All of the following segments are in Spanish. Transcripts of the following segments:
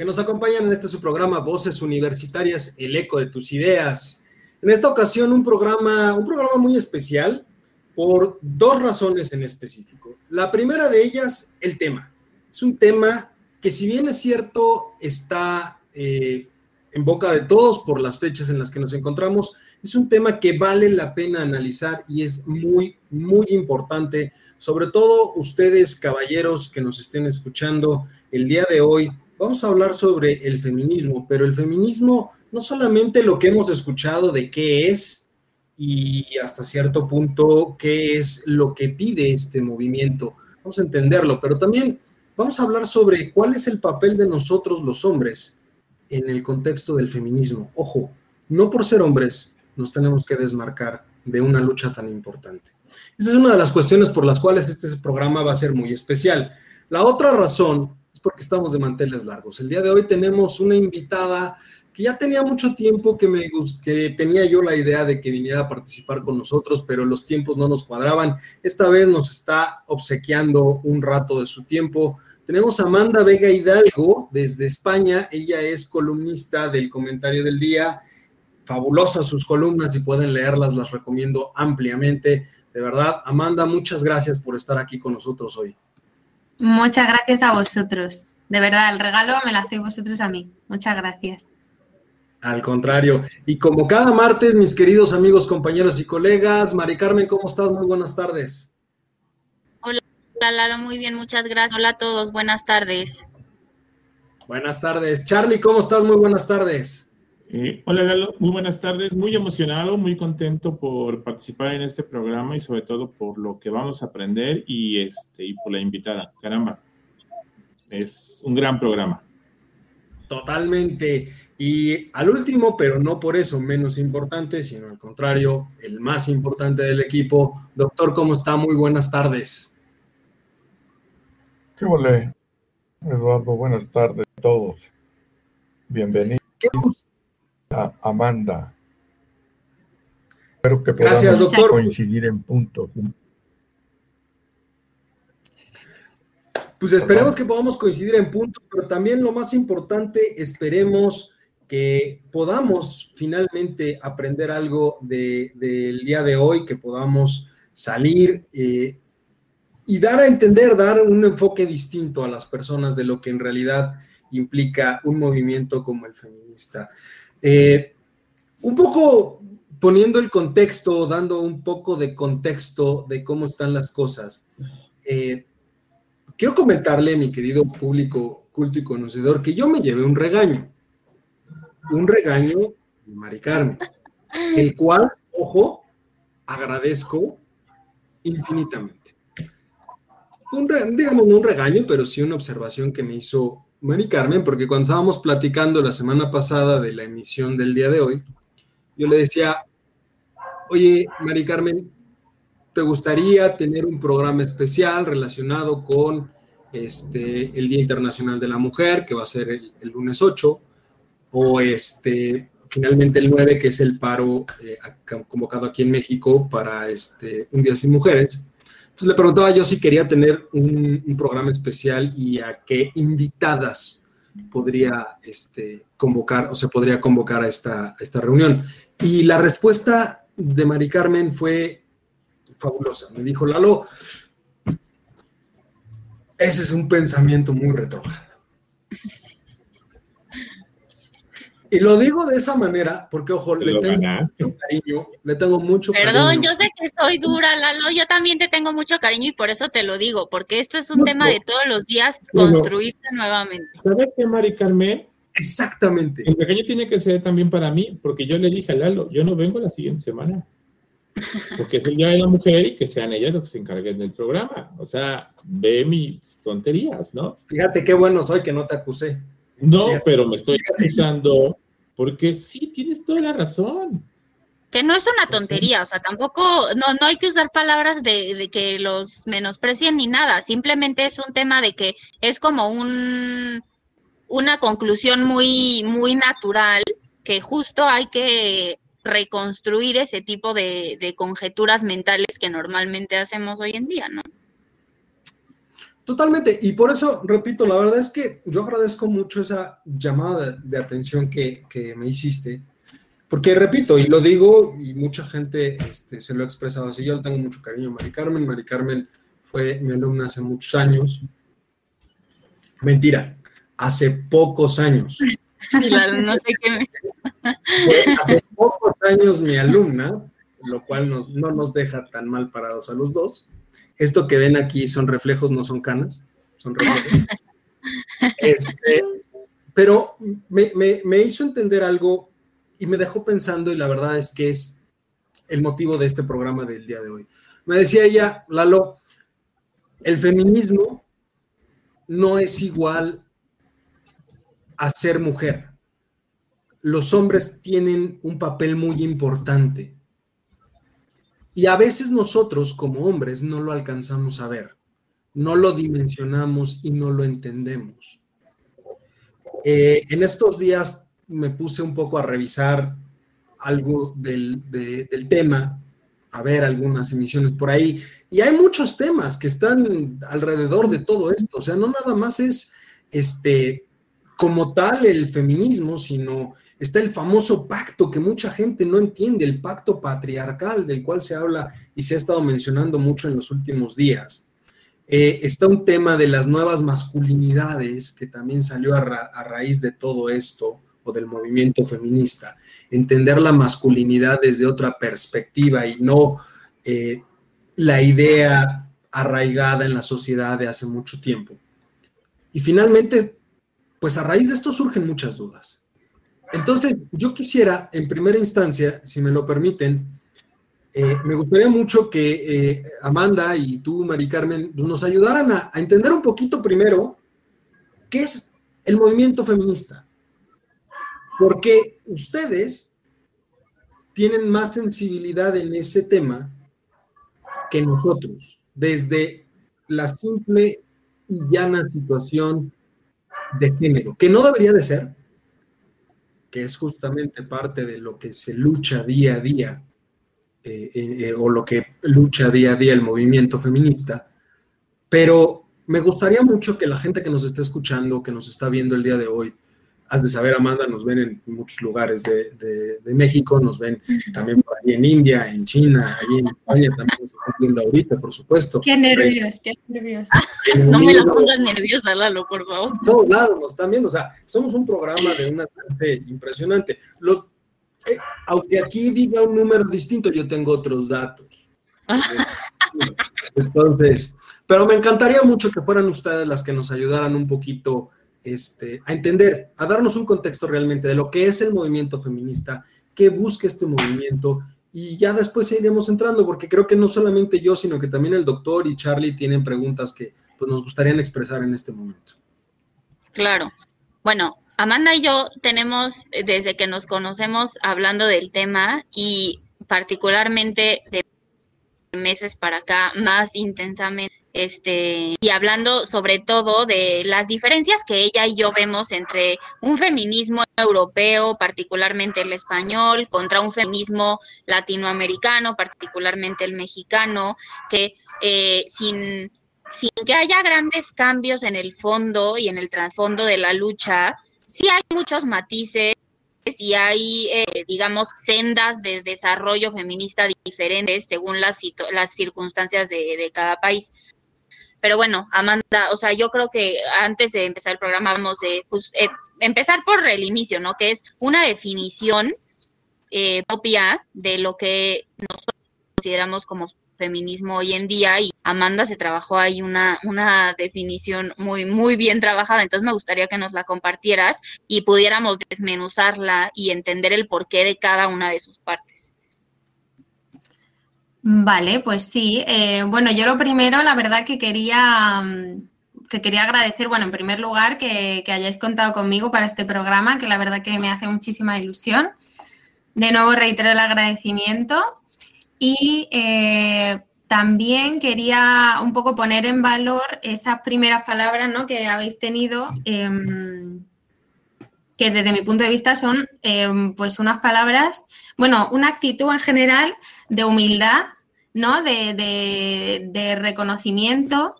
que nos acompañan en este su programa Voces Universitarias, el eco de tus ideas. En esta ocasión un programa, un programa muy especial por dos razones en específico. La primera de ellas, el tema. Es un tema que si bien es cierto está eh, en boca de todos por las fechas en las que nos encontramos, es un tema que vale la pena analizar y es muy, muy importante, sobre todo ustedes, caballeros que nos estén escuchando el día de hoy, vamos a hablar sobre el feminismo, pero el feminismo no solamente lo que hemos escuchado de qué es y hasta cierto punto qué es lo que pide este movimiento, vamos a entenderlo, pero también vamos a hablar sobre cuál es el papel de nosotros los hombres en el contexto del feminismo. Ojo, no por ser hombres nos tenemos que desmarcar de una lucha tan importante. Esa es una de las cuestiones por las cuales este programa va a ser muy especial. La otra razón porque estamos de manteles largos. El día de hoy tenemos una invitada que ya tenía mucho tiempo que, me que tenía yo la idea de que viniera a participar con nosotros, pero los tiempos no nos cuadraban. Esta vez nos está obsequiando un rato de su tiempo. Tenemos a Amanda Vega Hidalgo desde España. Ella es columnista del Comentario del Día. Fabulosas sus columnas y pueden leerlas, las recomiendo ampliamente. De verdad, Amanda, muchas gracias por estar aquí con nosotros hoy. Muchas gracias a vosotros. De verdad, el regalo me lo hacéis vosotros a mí. Muchas gracias. Al contrario. Y como cada martes, mis queridos amigos, compañeros y colegas, Mari Carmen, ¿cómo estás? Muy buenas tardes. Hola, Lalo, muy bien, muchas gracias. Hola a todos, buenas tardes. Buenas tardes. Charlie, ¿cómo estás? Muy buenas tardes. Eh, hola Lalo, muy buenas tardes, muy emocionado, muy contento por participar en este programa y sobre todo por lo que vamos a aprender y, este, y por la invitada. Caramba, es un gran programa. Totalmente. Y al último, pero no por eso menos importante, sino al contrario, el más importante del equipo. Doctor, ¿cómo está? Muy buenas tardes. ¿Qué vale, Eduardo? Buenas tardes a todos. Bienvenidos. ¿Qué Amanda. Espero que Gracias, doctor. coincidir en puntos. Pues esperemos que podamos coincidir en puntos, pero también lo más importante, esperemos que podamos finalmente aprender algo del día de hoy, que podamos salir eh, y dar a entender, dar un enfoque distinto a las personas de lo que en realidad implica un movimiento como el feminista. Eh, un poco poniendo el contexto, dando un poco de contexto de cómo están las cosas. Eh, quiero comentarle, mi querido público culto y conocedor, que yo me llevé un regaño. Un regaño de Mari Carmen, el cual, ojo, agradezco infinitamente. Un, digamos, no un regaño, pero sí una observación que me hizo Mari Carmen, porque cuando estábamos platicando la semana pasada de la emisión del día de hoy, yo le decía, oye, Mari Carmen, ¿te gustaría tener un programa especial relacionado con este, el Día Internacional de la Mujer, que va a ser el, lunes 8, o este, finalmente el 9, que es el paro eh, convocado aquí en México para este, un Día sin Mujeres? Le preguntaba yo si quería tener un, programa especial y a qué invitadas podría este, convocar o se podría convocar a esta, reunión. Y la respuesta de Mari Carmen fue fabulosa. Me dijo, Lalo, ese es un pensamiento muy retrógrado. Y lo digo de esa manera porque, ojo, le tengo mucho cariño, le tengo mucho Perdón, yo sé que soy dura, Lalo, yo también te tengo mucho cariño y por eso te lo digo, porque esto es un tema de todos los días, construirse nuevamente. ¿Sabes qué, Mari Carmen? Exactamente. El pequeño tiene que ser también para mí, porque yo le dije a Lalo, yo no vengo la siguiente semana, porque es el Día de la Mujer y que sean ellas los que se encarguen del programa. O sea, ve mis tonterías, ¿no? Fíjate qué bueno soy que no te acusé. No, pero me estoy acusando porque sí, tienes toda la razón. Que no es una Pues tontería, o sea, tampoco, no, no hay que usar palabras de, de que los menosprecien ni nada, simplemente es un tema de que es como un, una conclusión muy, muy natural, que justo hay que reconstruir ese tipo de, de conjeturas mentales que normalmente hacemos hoy en día, ¿no? Totalmente, y por eso, repito, la verdad es que yo agradezco mucho esa llamada de, de atención que, que me hiciste, porque repito, y lo digo, y mucha gente este, se lo ha expresado así, yo le tengo mucho cariño a Mari Carmen, Mari Carmen fue mi alumna hace muchos años, mentira, hace pocos años, Sí, la- no sé qué me- fue hace pocos años mi alumna, lo cual nos- no nos deja tan mal parados a los dos. Esto que ven aquí son reflejos, no son canas, son reflejos. Este, pero me, me- me hizo entender algo y me dejó pensando y la verdad es que es el motivo de este programa del día de hoy. Me decía ella, Lalo, el feminismo no es igual a ser mujer los hombres tienen un papel muy importante. Y a veces nosotros como hombres no lo alcanzamos a ver, no lo dimensionamos y no lo entendemos. Eh, en estos días me puse un poco a revisar algo del, de- del tema, a ver algunas emisiones por ahí, y hay muchos temas que están alrededor de todo esto, o sea, no nada más es este como tal el feminismo, sino está el famoso pacto que mucha gente no entiende, el pacto patriarcal del cual se habla y se ha estado mencionando mucho en los últimos días. Eh, está un tema de las nuevas masculinidades que también salió a, ra- a raíz de todo esto o del movimiento feminista. Entender la masculinidad desde otra perspectiva y no eh, la idea arraigada en la sociedad de hace mucho tiempo. Y finalmente, pues a raíz de esto surgen muchas dudas. Entonces, yo quisiera, en primera instancia, si me lo permiten, eh, me gustaría mucho que eh, Amanda y tú, Mari Carmen, nos ayudaran a, a entender un poquito primero qué es el movimiento feminista. Porque ustedes tienen más sensibilidad en ese tema que nosotros, desde la simple y llana situación de género, que no debería de ser, que es justamente parte de lo que se lucha día a día, eh, eh, o lo que lucha día a día el movimiento feminista, pero me gustaría mucho que la gente que nos está escuchando, que nos está viendo el día de hoy, has de saber, Amanda, nos ven en muchos lugares de, de- de México, nos ven también por ahí en India, en China, ahí en España también nos están viendo ahorita, por supuesto. Qué nervios, qué nervios. No me la pongas nerviosa, Lalo, por favor. en todos lados nos están viendo, o sea, somos un programa de un alcance impresionante. Los, eh, aunque aquí diga un número distinto, yo tengo otros datos. Entonces, pero me encantaría mucho que fueran ustedes las que nos ayudaran un poquito este, a entender, a darnos un contexto realmente de lo que es el movimiento feminista, qué busca este movimiento y ya después iremos entrando, porque creo que no solamente yo, sino que también el doctor y Charlie tienen preguntas que pues, nos gustarían expresar en este momento. Claro. Bueno, Amanda y yo tenemos eh, desde que nos conocemos hablando del tema y particularmente de meses para acá más intensamente este y hablando sobre todo de las diferencias que ella y yo vemos entre un feminismo europeo, particularmente el español, contra un feminismo latinoamericano, particularmente el mexicano, que eh, sin sin que haya grandes cambios en el fondo y en el trasfondo de la lucha, sí hay muchos matices y hay, eh, digamos, sendas de desarrollo feminista diferentes según las, las circunstancias de, de cada país. Pero bueno, Amanda, o sea, yo creo que antes de empezar el programa vamos a pues, eh, empezar por el inicio, ¿no? Que es una definición eh, propia de lo que nosotros consideramos como feminismo hoy en día y Amanda se trabajó ahí una, una definición muy, muy bien trabajada. Entonces me gustaría que nos la compartieras y pudiéramos desmenuzarla y entender el porqué de cada una de sus partes. Vale, pues sí. Eh, bueno, yo lo primero, la verdad que quería mm, que quería agradecer, bueno, en primer lugar, que, hayáis contado conmigo para este programa, que la verdad que me hace muchísima ilusión. De nuevo reitero el agradecimiento y eh, también quería un poco poner en valor esas primeras palabras ¿no? que habéis tenido, em, que desde mi punto de vista son em, pues unas palabras, bueno, una actitud en general de humildad, ¿no? de reconocimiento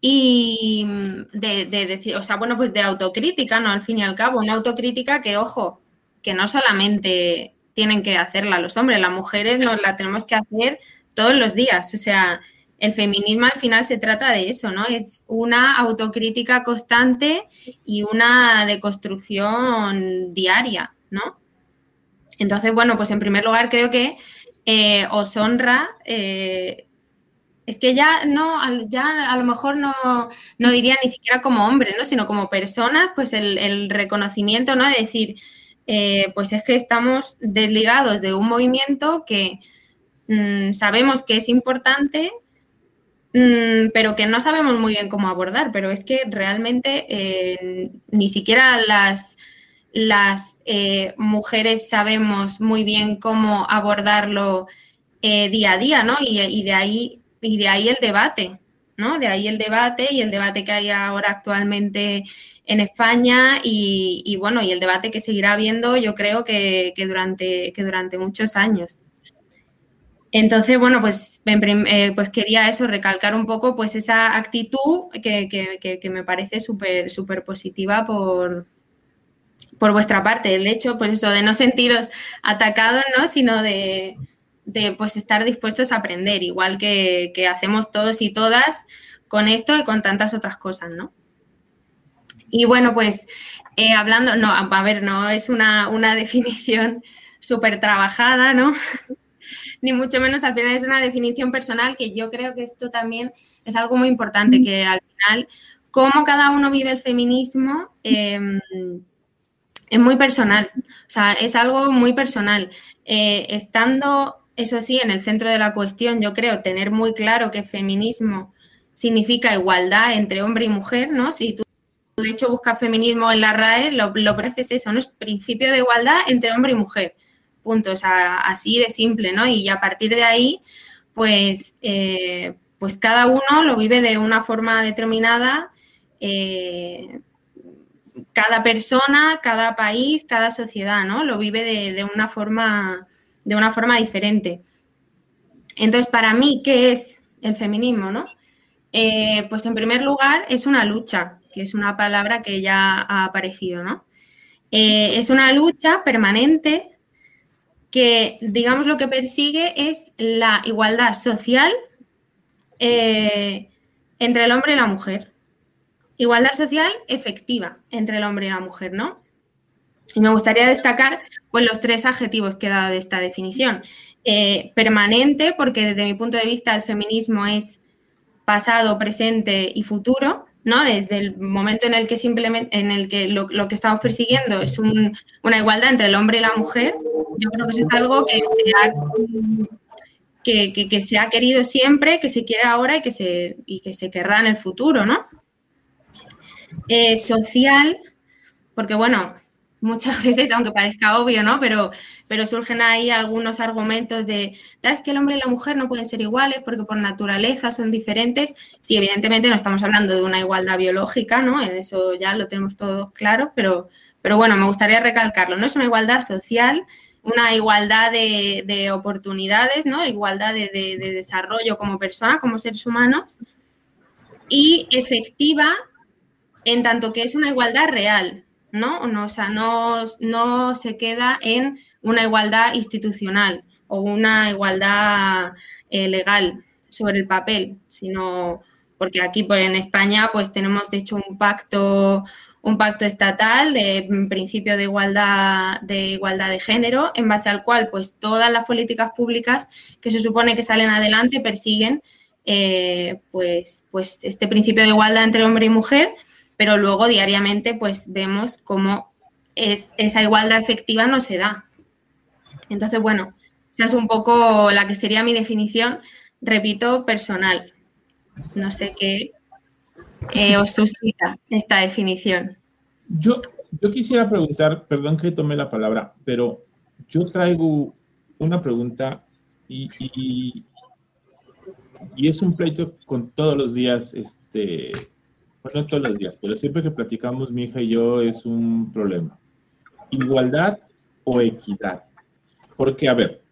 y de, decir, o sea, bueno, pues de autocrítica, ¿no? Al fin y al cabo, una autocrítica que, ojo, que no solamente tienen que hacerla los hombres, las mujeres nos la tenemos que hacer todos los días. O sea, el feminismo al final se trata de eso, ¿no? Es una autocrítica constante y una deconstrucción diaria, ¿no? Entonces, bueno, pues en primer lugar creo que eh, os honra eh, es que ya no, ya a lo mejor no, diría ni siquiera como hombre, ¿no? Sino como personas, pues el, reconocimiento, ¿no? De decir, eh, pues es que estamos desligados de un movimiento que mm, sabemos que es importante, mm, pero que no sabemos muy bien cómo abordar. Pero es que realmente eh, ni siquiera las, las eh, mujeres sabemos muy bien cómo abordarlo día a día, ¿no? Y, y de ahí y de ahí el debate, ¿no? De ahí el debate y el debate que hay ahora actualmente en España y, bueno, y el debate que seguirá habiendo yo creo que, durante, que durante muchos años. Entonces, bueno, pues, eh, pues quería eso, recalcar un poco pues esa actitud que, me parece súper súper positiva por, por vuestra parte. El hecho, pues eso, de no sentiros atacados, ¿no? Sino de, de pues estar dispuestos a aprender, igual que, hacemos todos y todas con esto y con tantas otras cosas, ¿no? Y bueno, pues eh, hablando, no, a ver, no es una, definición súper trabajada, ¿no? Ni mucho menos, al final es una definición personal que yo creo que esto también es algo muy importante, que al final, cómo cada uno vive el feminismo em, es muy personal, o sea, es algo muy personal. Eh, estando eso sí, en el centro de la cuestión, yo creo tener muy claro que feminismo significa igualdad entre hombre y mujer, ¿no? Si tú de hecho buscas feminismo en la RAE, lo, lo es eso, ¿no? Es principio de igualdad entre hombre y mujer. Punto. O sea, así de simple, ¿no? Y a partir de ahí, pues, eh, pues cada uno lo vive de una forma determinada. Eh, cada persona, cada país, cada sociedad, ¿no? Lo vive de, de una forma de una forma diferente. Entonces, para mí, ¿qué es el feminismo? ¿no? Eh, pues en primer lugar es una lucha, que es una palabra que ya ha aparecido, ¿no? Eh, es una lucha permanente que, digamos, lo que persigue es la igualdad social eh, entre el hombre y la mujer. Igualdad social efectiva entre el hombre y la mujer, ¿no? Y me gustaría destacar pues, los tres adjetivos que he dado de esta definición. Eh, permanente, porque desde mi punto de vista el feminismo es pasado, presente y futuro, ¿no? Desde el momento en el que simplemente, en el que lo, que estamos persiguiendo es una igualdad entre el hombre y la mujer, yo creo que eso es algo que se ha, que, se ha querido siempre, que se quiere ahora y que se, y que se querrá en el futuro, ¿no? Eh, social, porque bueno, muchas veces, aunque parezca obvio, ¿no? Pero, pero surgen ahí algunos argumentos de, es que el hombre y la mujer no pueden ser iguales porque por naturaleza son diferentes. Sí, evidentemente no estamos hablando de una igualdad biológica, ¿no? Eso ya lo tenemos todos claro, pero, pero bueno, me gustaría recalcarlo. No es una igualdad social, una igualdad de, oportunidades, ¿no? Igualdad de, de desarrollo como persona, como seres humanos y efectiva en tanto que es una igualdad real, ¿no? o sea, no, no se queda en una igualdad institucional o una igualdad eh, legal sobre el papel, sino porque aquí pues, en España pues tenemos de hecho un pacto un pacto estatal de principio de igualdad de igualdad de género en base al cual pues todas las políticas públicas que se supone que salen adelante persiguen eh, pues pues este principio de igualdad entre hombre y mujer pero luego diariamente pues vemos cómo es, esa igualdad efectiva no se da. Entonces, bueno, esa es un poco la que sería mi definición, repito, personal. No sé qué, eh, os suscita esta definición. Yo, yo quisiera preguntar, perdón que tome la palabra, pero yo traigo una pregunta y, y, y es un pleito con todos los días, este, no todos los días, pero siempre que platicamos mi hija y yo es un problema. Igualdad o equidad. Porque, a ver,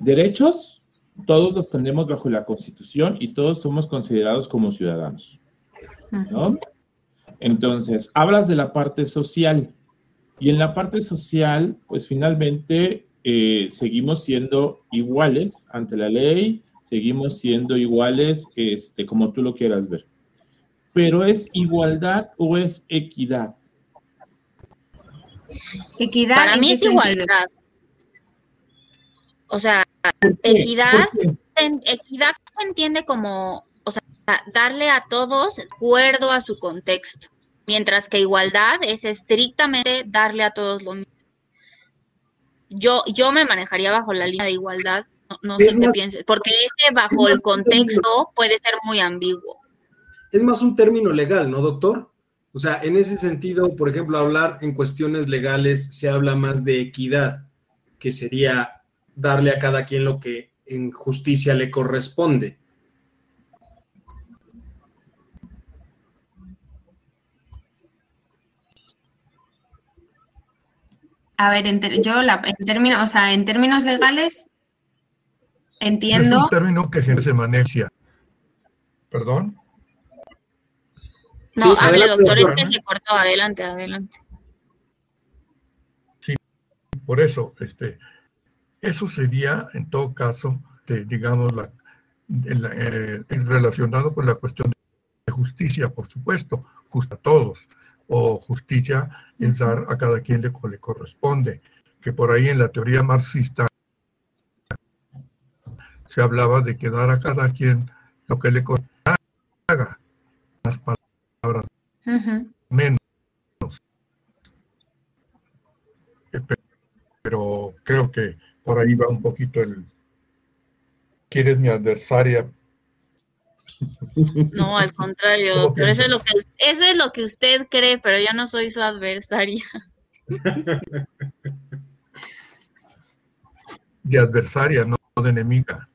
derechos todos los tenemos bajo la Constitución y todos somos considerados como ciudadanos. ¿no? Entonces, hablas de la parte social. Y en la parte social, pues finalmente eh, seguimos siendo iguales ante la ley, seguimos siendo iguales este, como tú lo quieras ver. Pero ¿es igualdad o es equidad? Equidad. Para mí es igualdad. O sea, equidad, equidad se entiende como, o sea, darle a todos de acuerdo a su contexto, mientras que igualdad es estrictamente darle a todos lo mismo. Yo, yo me manejaría bajo la línea de igualdad, no, sé qué pienses, porque ese bajo el contexto puede ser muy ambiguo. Es más un término legal, ¿no, doctor? O sea, en ese sentido, por ejemplo, hablar en cuestiones legales se habla más de equidad, que sería darle a cada quien lo que en justicia le corresponde. A ver, en yo en términos, o sea, en términos legales entiendo. Es un término que se maneja. ¿Perdón? No, hable, doctor, es que se cortó. Adelante, adelante. Sí, por eso, este, eso sería, en todo caso, digamos, la, eh, relacionado con la cuestión de justicia, por supuesto, justo a todos, o justicia es dar a cada quien le, le corresponde, que por ahí en la teoría marxista se hablaba de que dar a cada quien lo que le corresponde, las palabras menos. Pero creo que por ahí va un poquito el... ¿Quieres mi adversaria? No, al contrario, doctor, eso es, lo que, eso es lo que usted cree, pero yo no soy su adversaria. De adversaria, no de enemiga.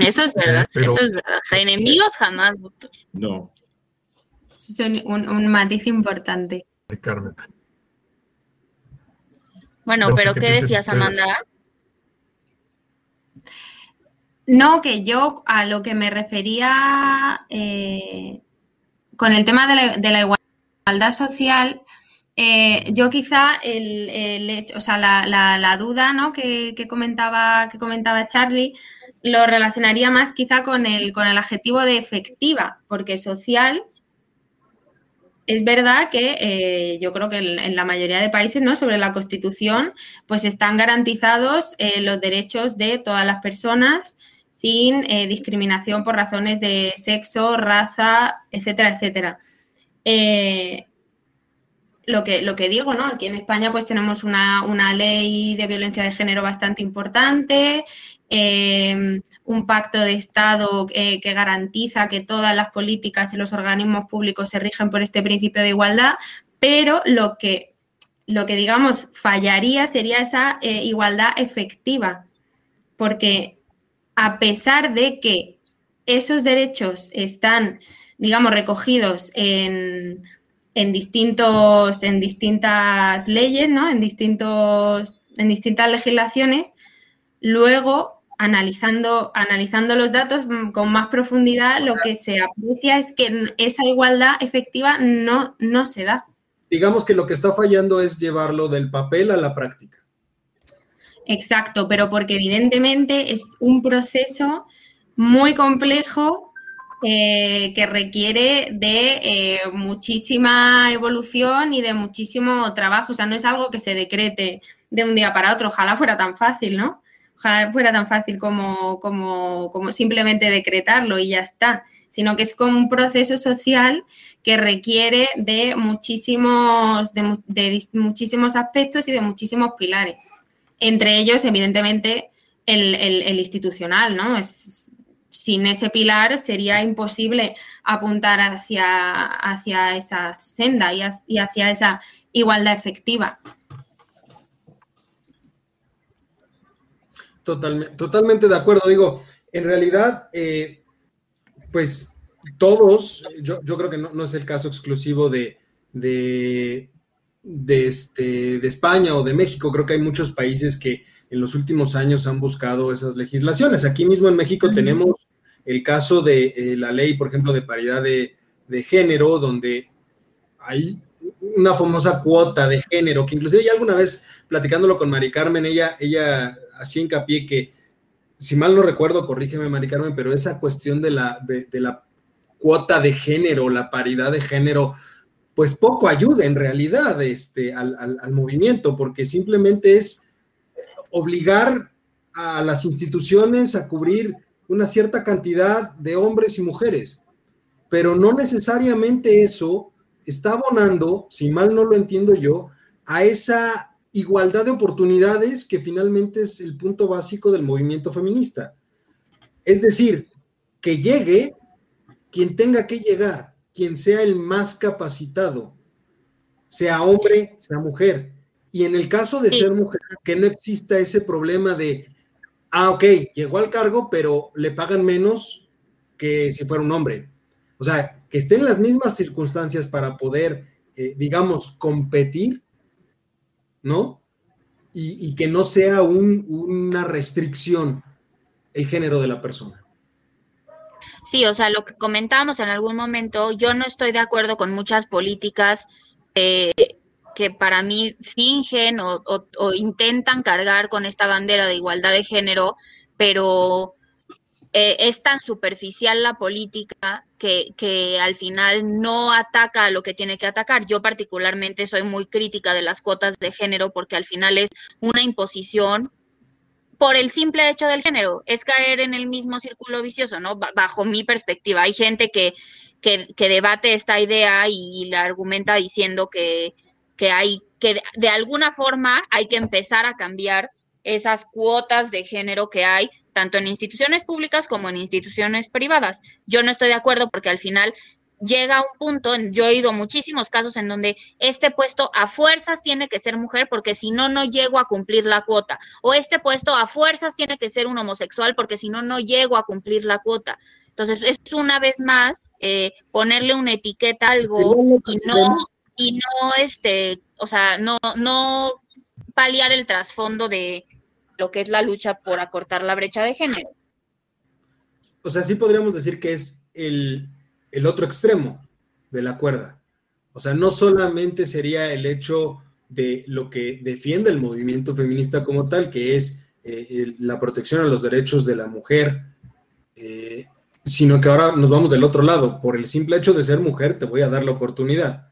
Eso es verdad, eso es verdad. O sea, enemigos jamás, doctor. No. Es un, un matiz importante. Carmen. Bueno, pero ¿qué decías, Amanda? No, que yo a lo que me refería eh, con el tema de la, igualdad social, eh, yo quizá el, hecho, o sea, la, duda ¿no? que, comentaba, que comentaba Charlie lo relacionaría más quizá con el, con el adjetivo de efectiva, porque social es verdad que eh, yo creo que en, la mayoría de países, ¿no? Sobre la Constitución, pues están garantizados eh, los derechos de todas las personas sin eh, discriminación por razones de sexo, raza, etcétera, etcétera. lo, que, lo que digo, ¿no? Aquí en España pues tenemos una, una ley de violencia de género bastante importante, Em, un pacto de Estado eh, que garantiza que todas las políticas y los organismos públicos se rigen por este principio de igualdad, pero lo que, lo que digamos, fallaría sería esa eh, igualdad efectiva, porque a pesar de que esos derechos están, digamos, recogidos en, en distintos, en distintas leyes, ¿no? En distintos, en distintas legislaciones, luego analizando, analizando los datos con más profundidad, lo que se aprecia es que esa igualdad efectiva no, no se da. Digamos que lo que está fallando es llevarlo del papel a la práctica. Exacto, pero porque evidentemente es un proceso muy complejo eh, que requiere de eh, muchísima evolución y de muchísimo trabajo. O sea, no es algo que se decrete de un día para otro. Ojalá fuera tan fácil, ¿no? Ojalá fuera tan fácil como, simplemente decretarlo y ya está, sino que es como un proceso social que requiere de muchísimos, de, muchísimos aspectos y de muchísimos pilares. Entre ellos, evidentemente, el, institucional, ¿no? Es, sin ese pilar sería imposible apuntar hacia esa senda y, hacia esa igualdad efectiva. Totalmente de acuerdo. Digo, en realidad, eh, pues todos, yo, creo que no, es el caso exclusivo de, de, este, de España o de México, creo que hay muchos países que en los últimos años han buscado esas legislaciones. Aquí mismo en México tenemos el caso de eh, la ley, por ejemplo, de paridad de, género, donde hay una famosa cuota de género, que inclusive ya alguna vez platicándolo con Mari Carmen, ella, ella hacía hincapié que, si mal no recuerdo, corrígeme Mari Carmen, pero esa cuestión de la, de, la cuota de género, la paridad de género, pues poco ayuda en realidad este, al, al movimiento, porque simplemente es obligar a las instituciones a cubrir una cierta cantidad de hombres y mujeres, pero no necesariamente eso está abonando, si mal no lo entiendo yo, a esa igualdad de oportunidades que finalmente es el punto básico del movimiento feminista. Es decir, que llegue quien tenga que llegar, quien sea el más capacitado, sea hombre, sea mujer, y en el caso de ser mujer, que no exista ese problema de, ah, ok, llegó al cargo, pero le pagan menos que si fuera un hombre. O sea, que estén en las mismas circunstancias para poder, eh, digamos, competir, ¿no? Y, que no sea una restricción el género de la persona. Sí, o sea, lo que comentábamos en algún momento, yo no estoy de acuerdo con muchas políticas eh, que para mí fingen o, intentan cargar con esta bandera de igualdad de género, pero eh, es tan superficial la política que, que, al final no ataca lo que tiene que atacar. Yo particularmente soy muy crítica de las cuotas de género porque al final es una imposición por el simple hecho del género, es caer en el mismo círculo vicioso, ¿no? Bajo mi perspectiva. Hay gente que, que, debate esta idea y la argumenta diciendo que, que hay que de alguna forma hay que empezar a cambiar esas cuotas de género que hay tanto en instituciones públicas como en instituciones privadas. Yo no estoy de acuerdo porque al final llega un punto, yo he oído muchísimos casos en donde este puesto a fuerzas tiene que ser mujer porque si no, no llego a cumplir la cuota. O este puesto a fuerzas tiene que ser un homosexual porque si no, no llego a cumplir la cuota. Entonces, es una vez más eh, ponerle una etiqueta a algo y no y no, este, o sea, no, no paliar el trasfondo de lo que es la lucha por acortar la brecha de género. O sea, sí podríamos decir que es el, otro extremo de la cuerda. O sea, no solamente sería el hecho de lo que defiende el movimiento feminista como tal, que es eh, la protección a los derechos de la mujer, eh, sino que ahora nos vamos del otro lado. Por el simple hecho de ser mujer, te voy a dar la oportunidad.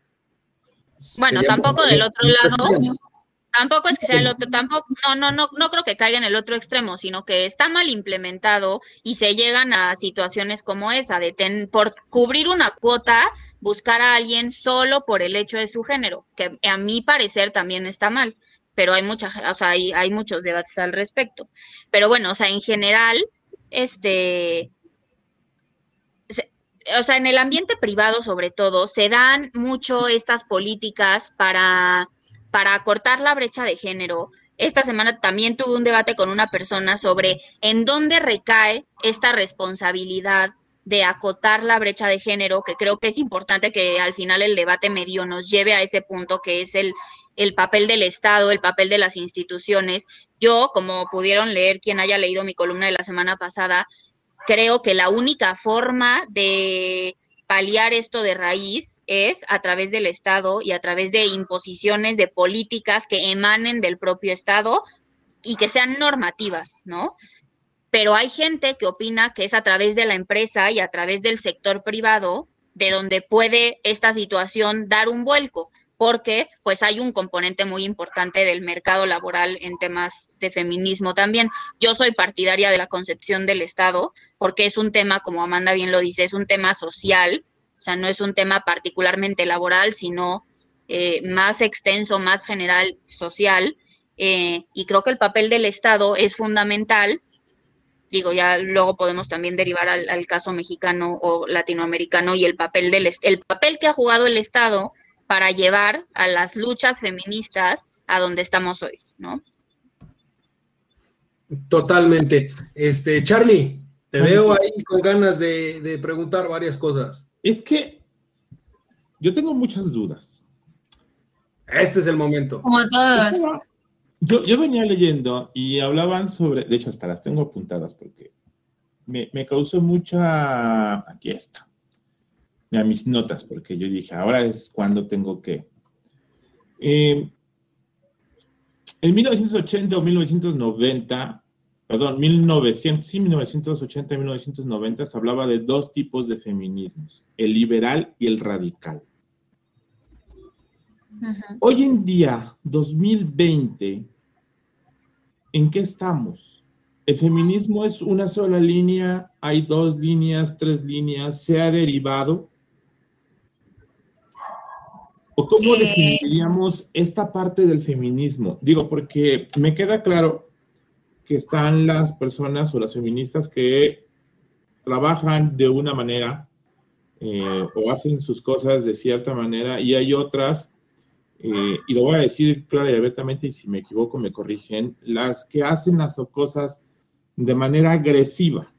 Bueno, tampoco del otro lado, tampoco es que sea el otro, tampoco, no, no, no, no creo que caiga en el otro extremo, sino que está mal implementado y se llegan a situaciones como esa, de por cubrir una cuota, buscar a alguien solo por el hecho de su género, que a mi parecer también está mal, pero hay mucha, o sea, hay, hay muchos debates al respecto. Pero bueno, o sea, en general, este, o sea, en el ambiente privado sobre todo, se dan mucho estas políticas para, para acortar la brecha de género. Esta semana también tuve un debate con una persona sobre en dónde recae esta responsabilidad de acotar la brecha de género, que creo que es importante que al final el debate medio nos lleve a ese punto, que es el, el papel del Estado, el papel de las instituciones. Yo, como pudieron leer quien haya leído mi columna de la semana pasada, creo que la única forma de paliar esto de raíz es a través del Estado y a través de imposiciones de políticas que emanen del propio Estado y que sean normativas, ¿no? Pero hay gente que opina que es a través de la empresa y a través del sector privado de donde puede esta situación dar un vuelco porque pues hay un componente muy importante del mercado laboral en temas de feminismo también. Yo soy partidaria de la concepción del Estado porque es un tema, como Amanda bien lo dice, es un tema social, o sea, no es un tema particularmente laboral, sino eh, más extenso, más general, social. Eh, y creo que el papel del Estado es fundamental digo, ya luego podemos también derivar al, caso mexicano o latinoamericano y el papel, del, el papel que ha jugado el Estado para llevar a las luchas feministas a donde estamos hoy, ¿no? Totalmente. Este, Charlie, te veo ahí con ganas de, preguntar varias cosas. Es que yo tengo muchas dudas. Este es el momento. Como todos. Yo, yo, venía leyendo y hablaban sobre, de hecho hasta las tengo apuntadas porque me, causó mucha, aquí está, a mis notas, porque yo dije, ahora es cuando tengo que. Eh, en 1980 o 1990, perdón, 1900, sí, 1980 y 1990 se hablaba de dos tipos de feminismos, el liberal y el radical. Hoy en día, 2020, ¿en qué estamos? ¿El feminismo es una sola línea? ¿Hay dos líneas, tres líneas? ¿Se ha derivado? ¿O cómo eh, definiríamos esta parte del feminismo? Digo, porque me queda claro que están las personas o las feministas que trabajan de una manera eh, o hacen sus cosas de cierta manera y hay otras eh, y lo voy a decir clara y abiertamente, y si me equivoco me corrigen, las que hacen las cosas de manera agresiva.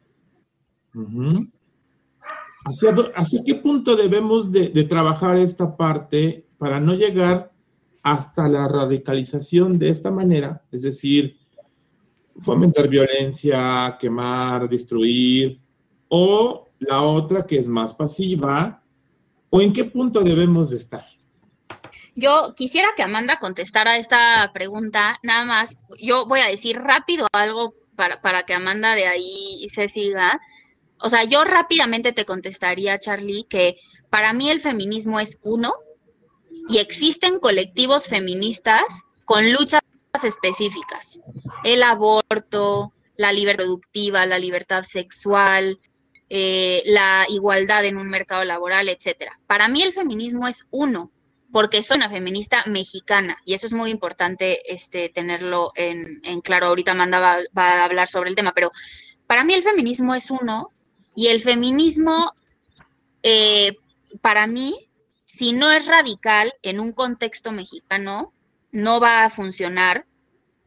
¿Hacia, qué punto debemos de, trabajar esta parte para no llegar hasta la radicalización de esta manera? Es decir, fomentar violencia, quemar, destruir, o la otra que es más pasiva, o en qué punto debemos de estar. Yo quisiera que Amanda contestara esta pregunta, nada más, yo voy a decir rápido algo para, para que Amanda de ahí se siga. O sea, yo rápidamente te contestaría, Charlie, que para mí el feminismo es uno y existen colectivos feministas con luchas específicas. El aborto, la libertad productiva, la libertad sexual, eh, la igualdad en un mercado laboral, etcétera. Para mí el feminismo es uno porque soy una feminista mexicana y eso es muy importante este, tenerlo en, claro. Ahorita Amanda va, a hablar sobre el tema, pero para mí el feminismo es uno y el feminismo, eh, para mí, si no es radical en un contexto mexicano, no va a funcionar.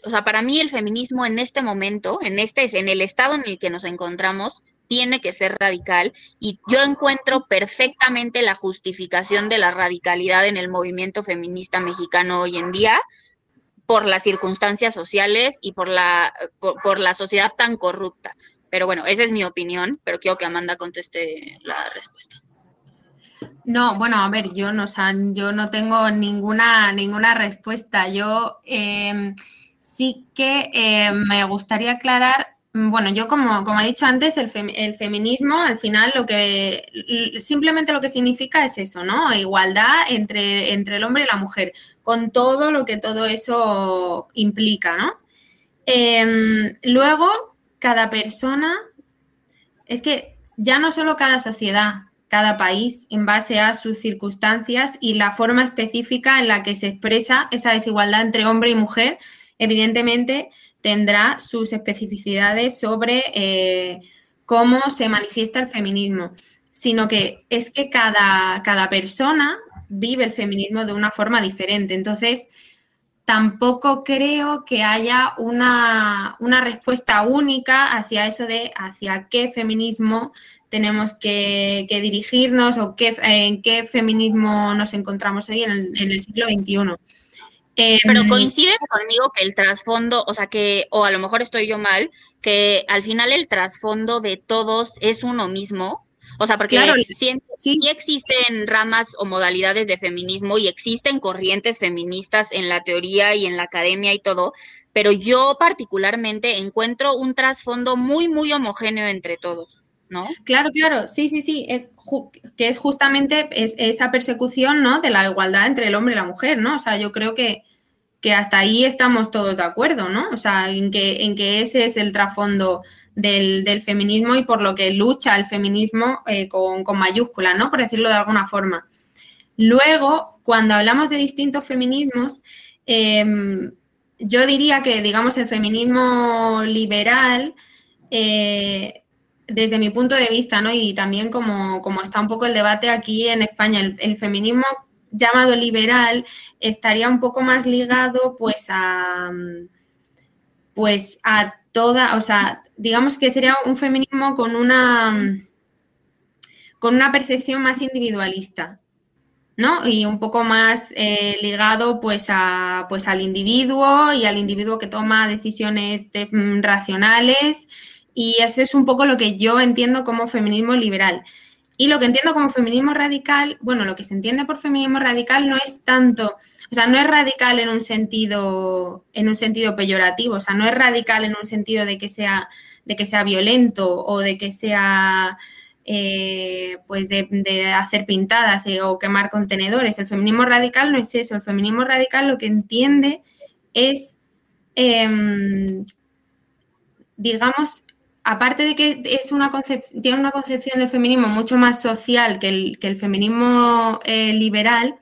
O sea, para mí el feminismo en este momento, en este, en el estado en el que nos encontramos, tiene que ser radical y yo encuentro perfectamente la justificación de la radicalidad en el movimiento feminista mexicano hoy en día por las circunstancias sociales y por la, por, la sociedad tan corrupta. Pero bueno, esa es mi opinión, pero quiero que Amanda conteste la respuesta. No, bueno, a ver, yo no, yo no tengo ninguna, ninguna respuesta. Yo em, sí que em, me gustaría aclarar bueno, yo como, como he dicho antes, el, feminismo al final lo que simplemente lo que significa es eso, ¿no? Igualdad entre, entre el hombre y la mujer, con todo lo que todo eso implica, ¿no? Em, luego, cada persona, es que ya no solo cada sociedad, cada país, en base a sus circunstancias y la forma específica en la que se expresa esa desigualdad entre hombre y mujer, evidentemente tendrá sus especificidades sobre eh, cómo se manifiesta el feminismo, sino que es que cada, cada persona vive el feminismo de una forma diferente. Entonces, tampoco creo que haya una, respuesta única hacia eso de hacia qué feminismo tenemos que, dirigirnos o qué, en qué feminismo nos encontramos hoy en el, siglo XXI. Pero em, coincides conmigo que el trasfondo, o sea que, o a lo mejor estoy yo mal, que al final el trasfondo de todos es uno mismo. O sea, porque claro, sí, existen ramas o modalidades de feminismo y existen corrientes feministas en la teoría y en la academia y todo, pero yo particularmente encuentro un trasfondo muy, muy homogéneo entre todos. ¿No? Claro, claro, sí, sí, sí, es que es justamente esa persecución, ¿no? De la igualdad entre el hombre y la mujer, ¿no? O sea, yo creo que, que hasta ahí estamos todos de acuerdo, ¿no? O sea, en que, en que ese es el trasfondo del, feminismo y por lo que lucha el feminismo eh, con, con mayúsculas, ¿no? Por decirlo de alguna forma. Luego, cuando hablamos de distintos feminismos, em, yo diría que, digamos, el feminismo liberal eh, desde mi punto de vista, ¿no? Y también como, está un poco el debate aquí en España, el, feminismo llamado liberal estaría un poco más ligado pues a pues a toda, o sea, digamos que sería un feminismo con una con una percepción más individualista, ¿no? Y un poco más eh, ligado pues, a, pues al individuo y al individuo que toma decisiones mm, racionales y ese es un poco lo que yo entiendo como feminismo liberal. Y lo que entiendo como feminismo radical, bueno, lo que se entiende por feminismo radical no es tanto, o sea, no es radical en un sentido, en un sentido peyorativo, o sea, no es radical en un sentido de que sea, de que sea violento o de que sea eh, pues de, hacer pintadas eh, o quemar contenedores. El feminismo radical no es eso. El feminismo radical lo que entiende es, em, digamos, aparte de que tiene una concepción del feminismo mucho más social que el, feminismo eh, liberal,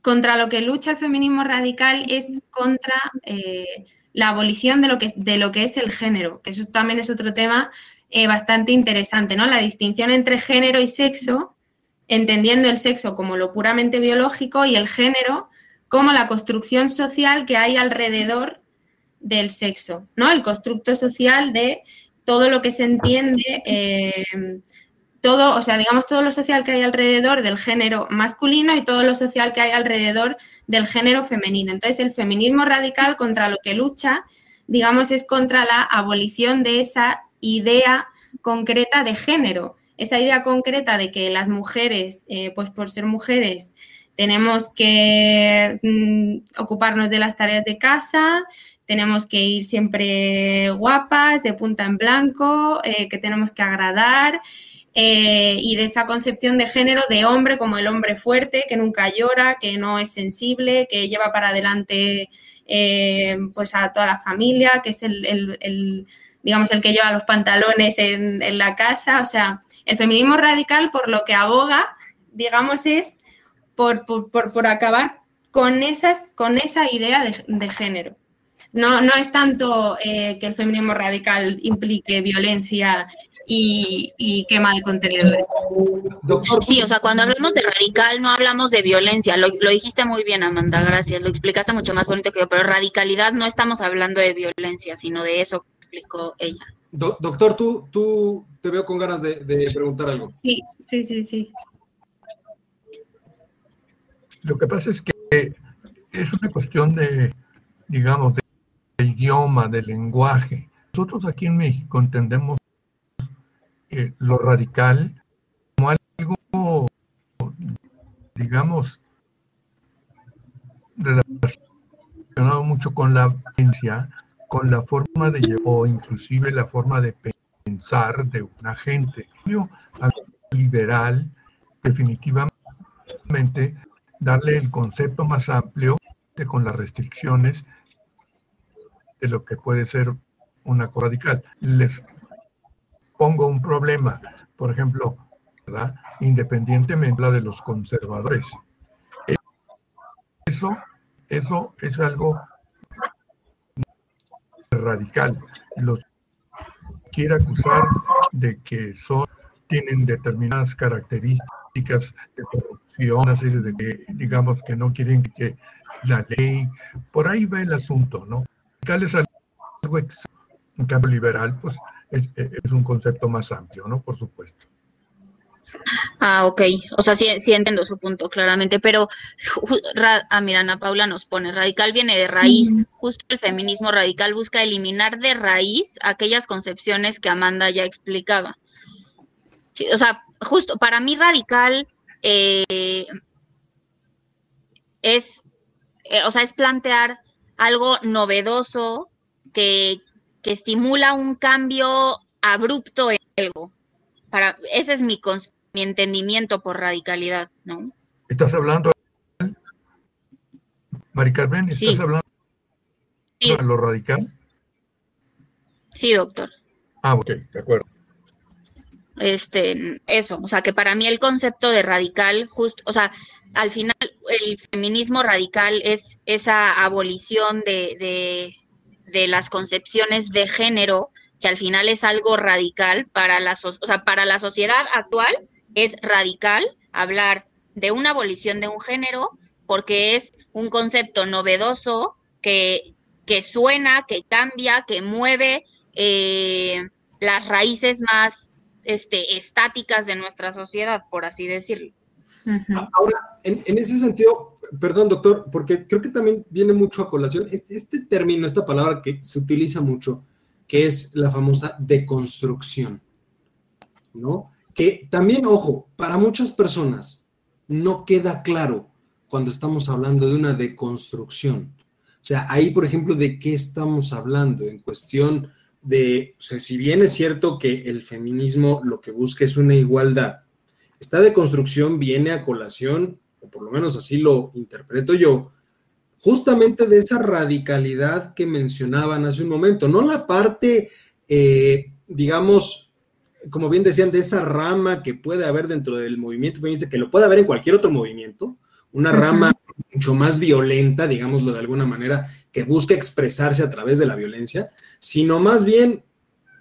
contra lo que lucha el feminismo radical es contra la abolición de lo, que, de lo que es el género, que eso también es otro tema eh, bastante interesante, ¿no? La distinción entre género y sexo, entendiendo el sexo como lo puramente biológico y el género como la construcción social que hay alrededor del sexo, ¿no? El constructo social de todo lo que se entiende, eh, todo, o sea, digamos, todo lo social que hay alrededor del género masculino y todo lo social que hay alrededor del género femenino. Entonces, el feminismo radical contra lo que lucha, digamos, es contra la abolición de esa idea concreta de género, esa idea concreta de que las mujeres, eh, pues por ser mujeres, tenemos que mm, ocuparnos de las tareas de casa, tenemos que ir siempre guapas, de punta en blanco, eh, que tenemos que agradar. Eh, y de esa concepción de género de hombre como el hombre fuerte, que nunca llora, que no es sensible, que lleva para adelante pues a toda la familia, que es el digamos, el que lleva los pantalones en, la casa. O sea, el feminismo radical por lo que aboga, digamos, es por, por, acabar con, esas, con esa idea de, género. No, no, es tanto eh, que el feminismo radical implique violencia y, quema de contenedores. Sí, o sea, cuando hablamos de radical no hablamos de violencia. Lo, lo, dijiste muy bien, Amanda, gracias. Lo explicaste mucho más bonito que yo, pero radicalidad no estamos hablando de violencia, sino de eso explicó ella. doctor, tú, tú te veo con ganas de, preguntar algo. Sí, sí, sí, sí. Lo que pasa es que es una cuestión de, digamos, de, idioma, de lenguaje. Nosotros aquí en México entendemos eh, lo radical como algo, digamos, relacionado mucho con la ciencia, con la forma de o inclusive la forma de pensar de una gente. liberal, definitivamente, darle el concepto más amplio de, con las restricciones de lo que puede ser una radical. Les pongo un problema, por ejemplo, independientemente de los conservadores. Eso, eso es algo radical. Los quiere acusar de que son, tienen determinadas características de corrupción, serie de que, digamos, que no quieren que la ley, por ahí va el asunto, ¿no? Radical es algo en cambio liberal, pues es, es un concepto más amplio, ¿no? Por supuesto. Ah, ok. O sea, sí, sí entiendo su punto claramente, pero ah, mira, Ana Paula nos pone, radical viene de raíz. Justo el feminismo radical busca eliminar de raíz aquellas concepciones que Amanda ya explicaba. o sea, justo para mí radical eh, es, eh, o sea, es plantear algo novedoso que, que estimula un cambio abrupto en algo. Para, ese es mi, mi entendimiento por radicalidad, ¿no? ¿Estás hablando, Mari Carmen, estás hablando de lo radical? Sí, doctor. Ah, ok, de acuerdo. Este, eso, o sea, que para mí el concepto de radical, justo, o sea, al final el feminismo radical es esa abolición de, de las concepciones de género, que al final es algo radical para la, o sea, para la sociedad actual, es radical hablar de una abolición de un género porque es un concepto novedoso que, que suena, que cambia, que mueve eh, las raíces más este, estáticas de nuestra sociedad, por así decirlo. Ahora, en, ese sentido, perdón, doctor, porque creo que también viene mucho a colación este, este, término, esta palabra que se utiliza mucho, que es la famosa deconstrucción, ¿no? Que también, ojo, para muchas personas no queda claro cuando estamos hablando de una deconstrucción. O sea, ahí, por ejemplo, ¿de qué estamos hablando? En cuestión de, o sea, si bien es cierto que el feminismo lo que busca es una igualdad, esta deconstrucción viene a colación, o por lo menos así lo interpreto yo, justamente de esa radicalidad que mencionaban hace un momento, no la parte, eh, digamos, como bien decían, de esa rama que puede haber dentro del movimiento feminista, que lo puede haber en cualquier otro movimiento, una rama mucho más violenta, digámoslo de alguna manera, que busca expresarse a través de la violencia, sino más bien,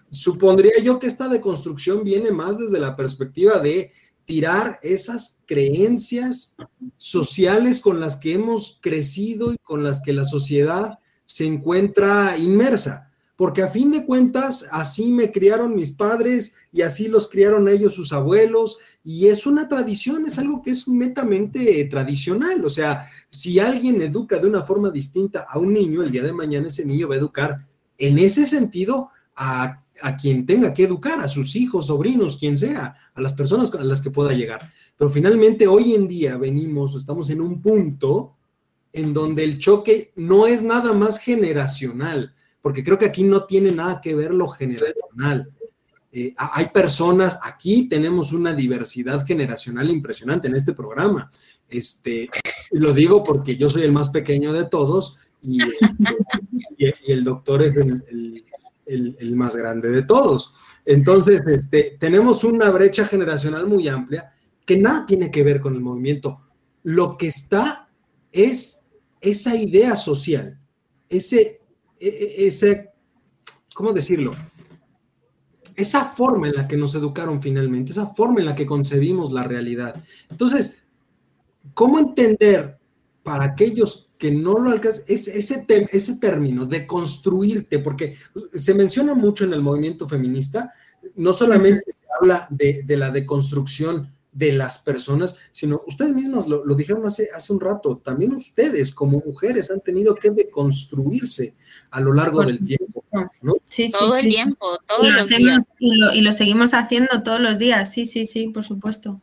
supondría yo que esta deconstrucción viene más desde la perspectiva de tirar esas creencias sociales con las que hemos crecido y con las que la sociedad se encuentra inmersa. Porque a fin de cuentas, así me criaron mis padres y así los criaron ellos sus abuelos. Y es una tradición, es algo que es netamente tradicional. O sea, si alguien educa de una forma distinta a un niño, el día de mañana ese niño va a educar en ese sentido a a quien tenga que educar, a sus hijos, sobrinos, quien sea, a las personas a las que pueda llegar. Pero finalmente hoy en día venimos, estamos en un punto en donde el choque no es nada más generacional, porque creo que aquí no tiene nada que ver lo generacional. Eh, hay personas, aquí tenemos una diversidad generacional impresionante en este programa. Este, lo digo porque yo soy el más pequeño de todos y, el doctor es el el, más grande de todos. Entonces, este, tenemos una brecha generacional muy amplia que nada tiene que ver con el movimiento. Lo que está es esa idea social, ese, ese, ¿cómo decirlo? Esa forma en la que nos educaron finalmente, esa forma en la que concebimos la realidad. Entonces, ¿cómo entender para aquellos que no lo alcanzan, es, ese, ese término de construirte, porque se menciona mucho en el movimiento feminista, no solamente se habla de, la deconstrucción de las personas, sino ustedes mismas lo, dijeron hace, hace un rato, también ustedes como mujeres han tenido que deconstruirse a lo largo del tiempo. todo el tiempo, todos los días. y lo seguimos haciendo todos los días, sí, sí, sí, por supuesto.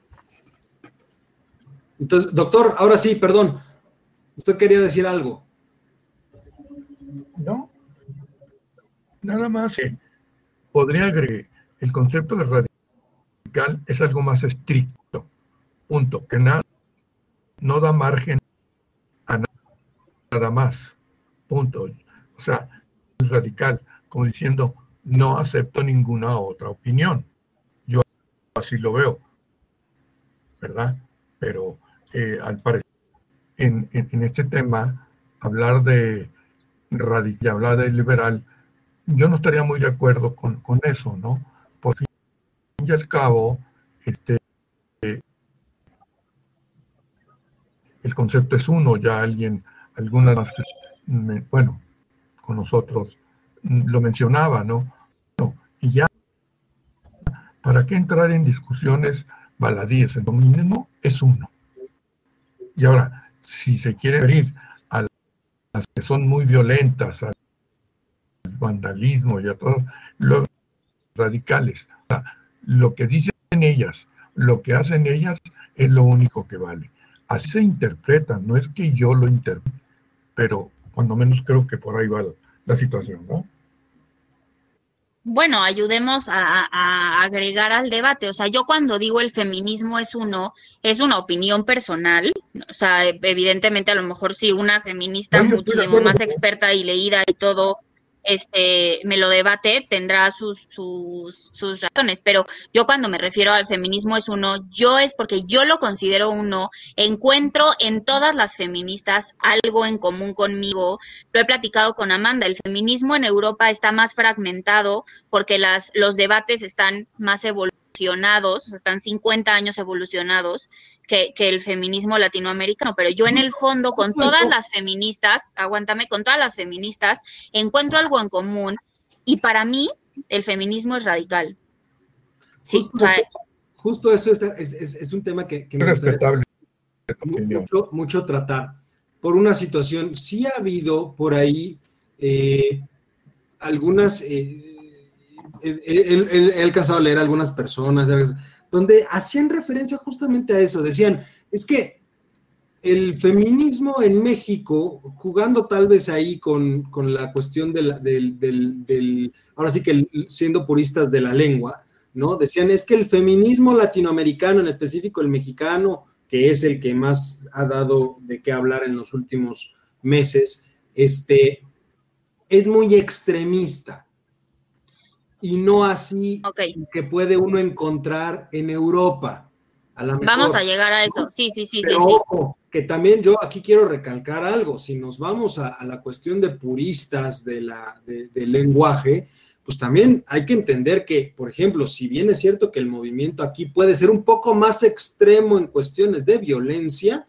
Entonces, doctor, ahora sí, perdón, Usted quería decir algo. No, nada más. podría agregar, el concepto de radical es algo más estricto. Punto. Que nada, no da margen a nada más. Punto. O sea, es radical, como diciendo, no acepto ninguna otra opinión. Yo así lo veo, ¿verdad? Pero eh, al parecer en, este tema, hablar de radical, hablar de liberal, yo no estaría muy de acuerdo con, eso, ¿no? Por fin y al cabo, este, el concepto es uno, ya alguien, algunas más, bueno, con nosotros lo mencionaba, ¿no? no y ya, ¿para qué entrar en discusiones baladíes? El dominio es uno. Y ahora, si se quiere abrir a las que son muy violentas, al vandalismo y a todos los radicales, lo que dicen ellas, lo que hacen ellas es lo único que vale. Así se interpreta, no es que yo lo interprete, pero cuando menos creo que por ahí va la situación, ¿no? bueno, ayudemos a, agregar al debate. O sea, yo cuando digo el feminismo es uno, es una opinión personal. O sea, evidentemente a lo mejor si una feminista muchísimo más experta y leída y todo este, me lo debate, tendrá sus, sus, sus, razones, pero yo cuando me refiero al feminismo es uno, yo es porque yo lo considero uno, encuentro en todas las feministas algo en común conmigo, lo he platicado con Amanda, el feminismo en Europa está más fragmentado porque las, los debates están más evolucionados, están 50 años evolucionados, que, el feminismo latinoamericano, pero yo en el fondo con todas las feministas, aguántame, con todas las feministas, encuentro algo en común y para mí el feminismo es radical. Sí, justo, eso, es, un tema que, me gustaría mucho, mucho, tratar. Por una situación, sí ha habido por ahí eh, algunas, eh, he, alcanzado a leer algunas personas, donde hacían referencia justamente a eso, decían, es que el feminismo en México, jugando tal vez ahí con, la cuestión del, del, ahora sí que siendo puristas de la lengua, ¿no? Decían, es que el feminismo latinoamericano, en específico el mexicano, que es el que más ha dado de qué hablar en los últimos meses, este, es muy extremista y no así que puede uno encontrar en Europa. vamos a llegar a eso, sí, sí, sí, Pero sí, ojo, que también yo aquí quiero recalcar algo, si nos vamos a, la cuestión de puristas de la, del lenguaje, pues también hay que entender que, por ejemplo, si bien es cierto que el movimiento aquí puede ser un poco más extremo en cuestiones de violencia,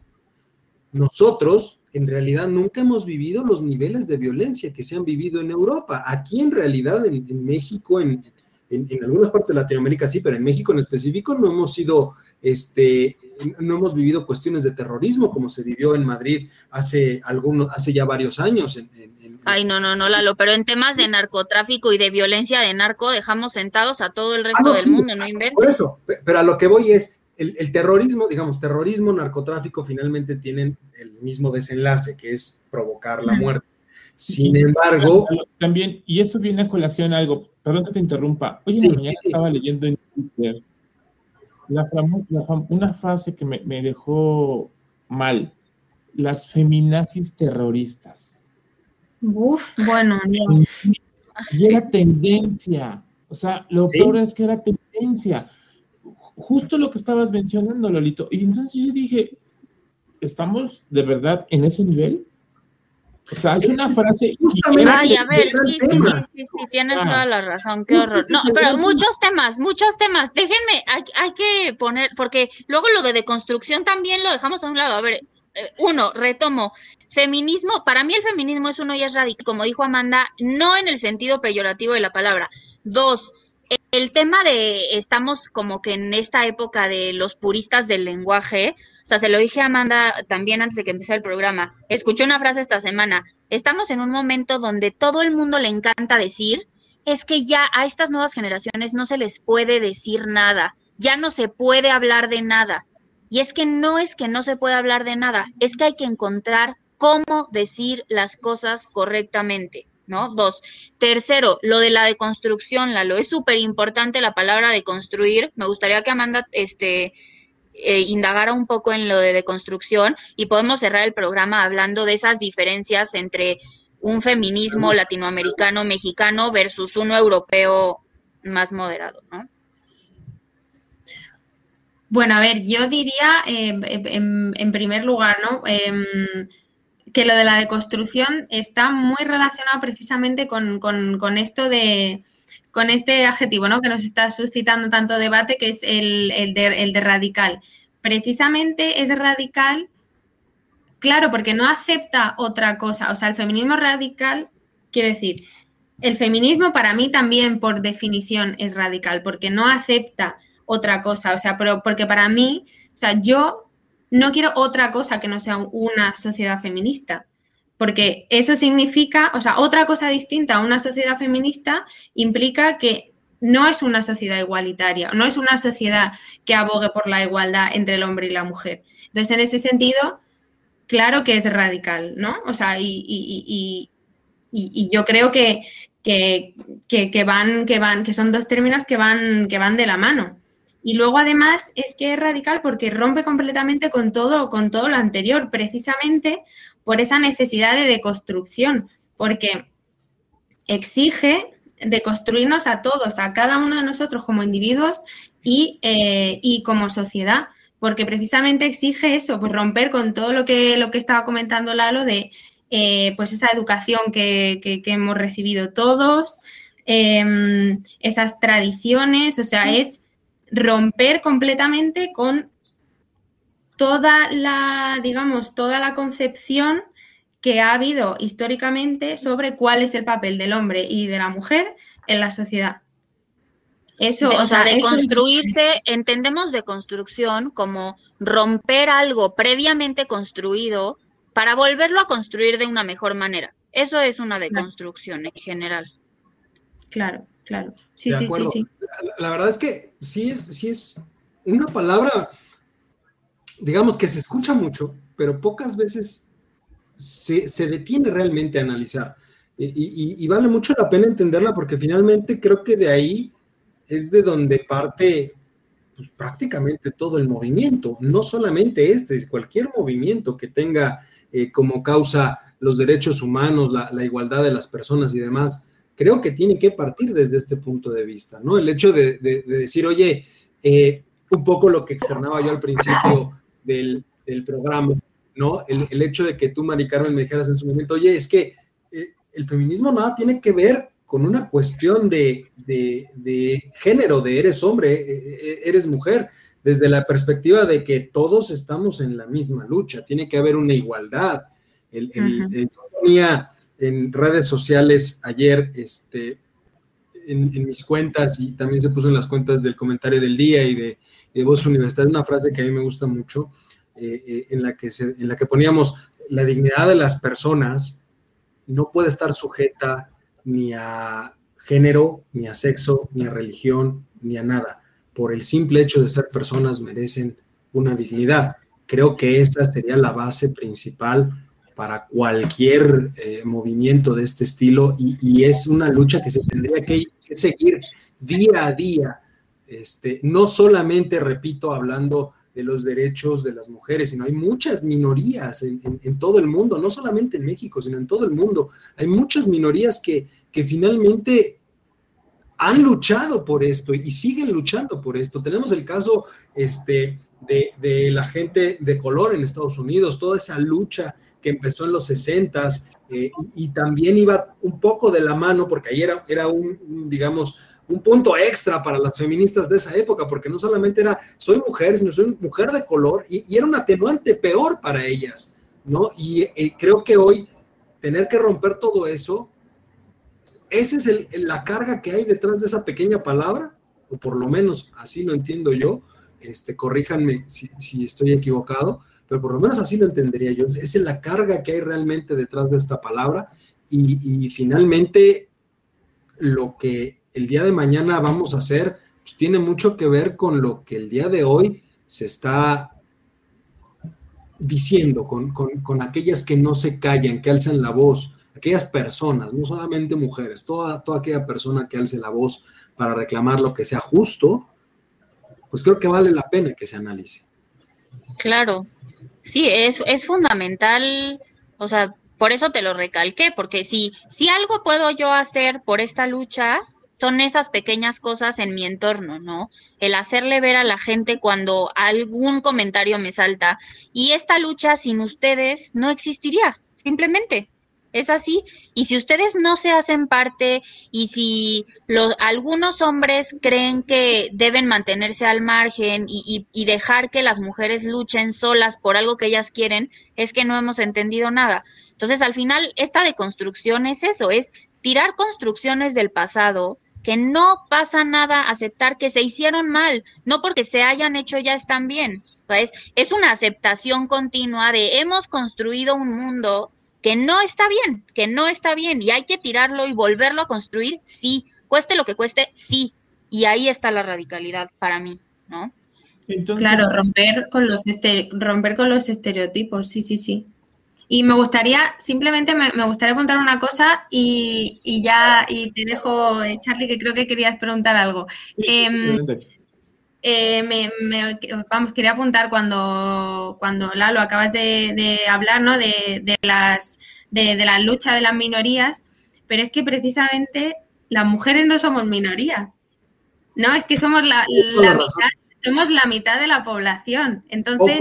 nosotros en realidad nunca hemos vivido los niveles de violencia que se han vivido en Europa. Aquí en realidad, en, México, en, algunas partes de Latinoamérica sí, pero en México en específico no hemos sido, este, no hemos vivido cuestiones de terrorismo como se vivió en Madrid hace algunos, hace ya varios años. Ay, no, no, no, Lalo, pero en temas de narcotráfico y de violencia de narco dejamos sentados a todo el resto ah, del mundo, ¿no inventes? Por eso, pero a lo que voy es, el, terrorismo, digamos, terrorismo, narcotráfico, finalmente tienen el mismo desenlace, que es provocar la muerte. Sin embargo... También, y eso viene a colación algo, perdón que te interrumpa, hoy en la mañana estaba leyendo en Twitter una frase que me, dejó mal, las feminazis terroristas. Uf, bueno, Y era tendencia, o sea, lo peor es que era tendencia justo lo que estabas mencionando, Lolito. Y entonces yo dije, ¿estamos de verdad en ese nivel? O sea, es una frase. Ay, a ver, sí, sí, sí, sí, tienes toda la razón, qué horror. No, pero muchos temas, muchos temas. Déjenme, hay, hay, que poner, porque luego lo de deconstrucción también lo dejamos a un lado. A ver, eh, uno, retomo. Feminismo, para mí el feminismo es uno y es radical, como dijo Amanda, no en el sentido peyorativo de la palabra. Dos, el tema de estamos como que en esta época de los puristas del lenguaje, o sea, se lo dije a Amanda también antes de que empezara el programa. Escuché una frase esta semana. Estamos en un momento donde todo el mundo le encanta decir es que ya a estas nuevas generaciones no se les puede decir nada, ya no se puede hablar de nada. Y es que no es que no se pueda hablar de nada, es que hay que encontrar cómo decir las cosas correctamente. ¿No? Dos. Tercero, lo de la deconstrucción, Lalo, es súper importante la palabra de construir. Me gustaría que Amanda este, eh, indagara un poco en lo de deconstrucción y podemos cerrar el programa hablando de esas diferencias entre un feminismo latinoamericano, mexicano versus uno europeo más moderado, ¿no? Bueno, a ver, yo diría eh, en, primer lugar, ¿no? Em, que lo de la deconstrucción está muy relacionado precisamente con, esto de, con este adjetivo, ¿no? Que nos está suscitando tanto debate, que es el, de, radical. Precisamente es radical, claro, porque no acepta otra cosa. O sea, el feminismo radical, quiero decir, el feminismo para mí también por definición es radical, porque no acepta otra cosa. O sea, pero porque para mí, o sea, yo no quiero otra cosa que no sea una sociedad feminista, porque eso significa, o sea, otra cosa distinta a una sociedad feminista implica que no es una sociedad igualitaria, no es una sociedad que abogue por la igualdad entre el hombre y la mujer. Entonces, en ese sentido, claro que es radical, ¿no? O sea, y, yo creo que, que, van, que van, que son dos términos que van, que van de la mano. Y luego además es que es radical porque rompe completamente con todo, con todo lo anterior, precisamente por esa necesidad de deconstrucción, porque exige de construirnos a todos, a cada uno de nosotros como individuos y, eh, y como sociedad, porque precisamente exige eso, pues romper con todo lo que, lo que estaba comentando Lalo de eh, pues esa educación que, que, hemos recibido todos, em, esas tradiciones, o sea, es romper completamente con toda la, digamos, toda la concepción que ha habido históricamente sobre cuál es el papel del hombre y de la mujer en la sociedad. Eso, o, sea, de construirse, entendemos de construcción como romper algo previamente construido para volverlo a construir de una mejor manera. Eso es una deconstrucción en general. Claro, claro. Sí, sí, sí, sí. La, verdad es que sí es, sí es una palabra, digamos que se escucha mucho, pero pocas veces se, detiene realmente a analizar. Y, vale mucho la pena entenderla porque finalmente creo que de ahí es de donde parte pues, prácticamente todo el movimiento, no solamente este, es cualquier movimiento que tenga eh, como causa los derechos humanos, la, igualdad de las personas y demás, creo que tiene que partir desde este punto de vista, ¿no? El hecho de, decir, oye, eh, un poco lo que externaba yo al principio del, del programa, ¿no? El, hecho de que tú, Mari Carmen, me dijeras en su momento, oye, es que eh, el feminismo nada tiene que ver con una cuestión de, género, de eres hombre, eh, eres mujer, desde la perspectiva de que todos estamos en la misma lucha, tiene que haber una igualdad. El, en redes sociales ayer, este, en, mis cuentas y también se puso en las cuentas del comentario del día y de, de Voz Universitaria, una frase que a mí me gusta mucho, eh, eh, en, la que en la que poníamos la dignidad de las personas no puede estar sujeta ni a género, ni a sexo, ni a religión, ni a nada. Por el simple hecho de ser personas merecen una dignidad. Creo que esa sería la base principal para cualquier eh, movimiento de este estilo y, es una lucha que se tendría que, seguir día a día. Este, no solamente, repito, hablando de los derechos de las mujeres, sino hay muchas minorías en, todo el mundo, no solamente en México, sino en todo el mundo. Hay muchas minorías que, que finalmente han luchado por esto y siguen luchando por esto. Tenemos el caso este, de, la gente de color en Estados Unidos, toda esa lucha que empezó en los 60 eh, y también iba un poco de la mano, porque ahí era, era un digamos, un punto extra para las feministas de esa época, porque no solamente era soy mujer, sino soy mujer de color, y, era un atenuante peor para ellas, ¿no? Y eh, creo que hoy tener que romper todo eso, esa es la carga que hay detrás de esa pequeña palabra, o por lo menos así lo entiendo yo, este, corríjanme si, estoy equivocado, pero por lo menos así lo entendería yo, es la carga que hay realmente detrás de esta palabra, y, finalmente lo que el día de mañana vamos a hacer, pues tiene mucho que ver con lo que el día de hoy se está diciendo, con, aquellas que no se callan, que alzan la voz, aquellas personas, no solamente mujeres, toda, toda aquella persona que alce la voz para reclamar lo que sea justo, pues creo que vale la pena que se analice. Claro, sí, es, es fundamental, o sea, por eso te lo recalqué, porque si, si algo puedo yo hacer por esta lucha, son esas pequeñas cosas en mi entorno, ¿no? El hacerle ver a la gente cuando algún comentario me salta. Y esta lucha sin ustedes no existiría, simplemente. Es así. Y si ustedes no se hacen parte y si los, algunos hombres creen que deben mantenerse al margen y, y dejar que las mujeres luchen solas por algo que ellas quieren, es que no hemos entendido nada. Entonces, al final, esta deconstrucción es eso, es tirar construcciones del pasado, que no pasa nada aceptar que se hicieron mal, no porque se hayan hecho ya están bien. Pues es una aceptación continua de hemos construido un mundo que no está bien, que no está bien y hay que tirarlo y volverlo a construir, sí, cueste lo que cueste, sí. Y ahí está la radicalidad para mí, ¿no? claro, romper con los romper con los estereotipos, sí, sí, sí. Y me gustaría, simplemente me, gustaría preguntar una cosa y, ya, y te dejo, eh, Charlie, que creo que querías preguntar algo. Em, eh, me, vamos, quería apuntar cuando, cuando Lalo acabas de, hablar, ¿no? De, las, de, la lucha de las minorías, pero es que precisamente las mujeres no somos minoría. No, es que somos la, mitad, somos la mitad de la población. Entonces,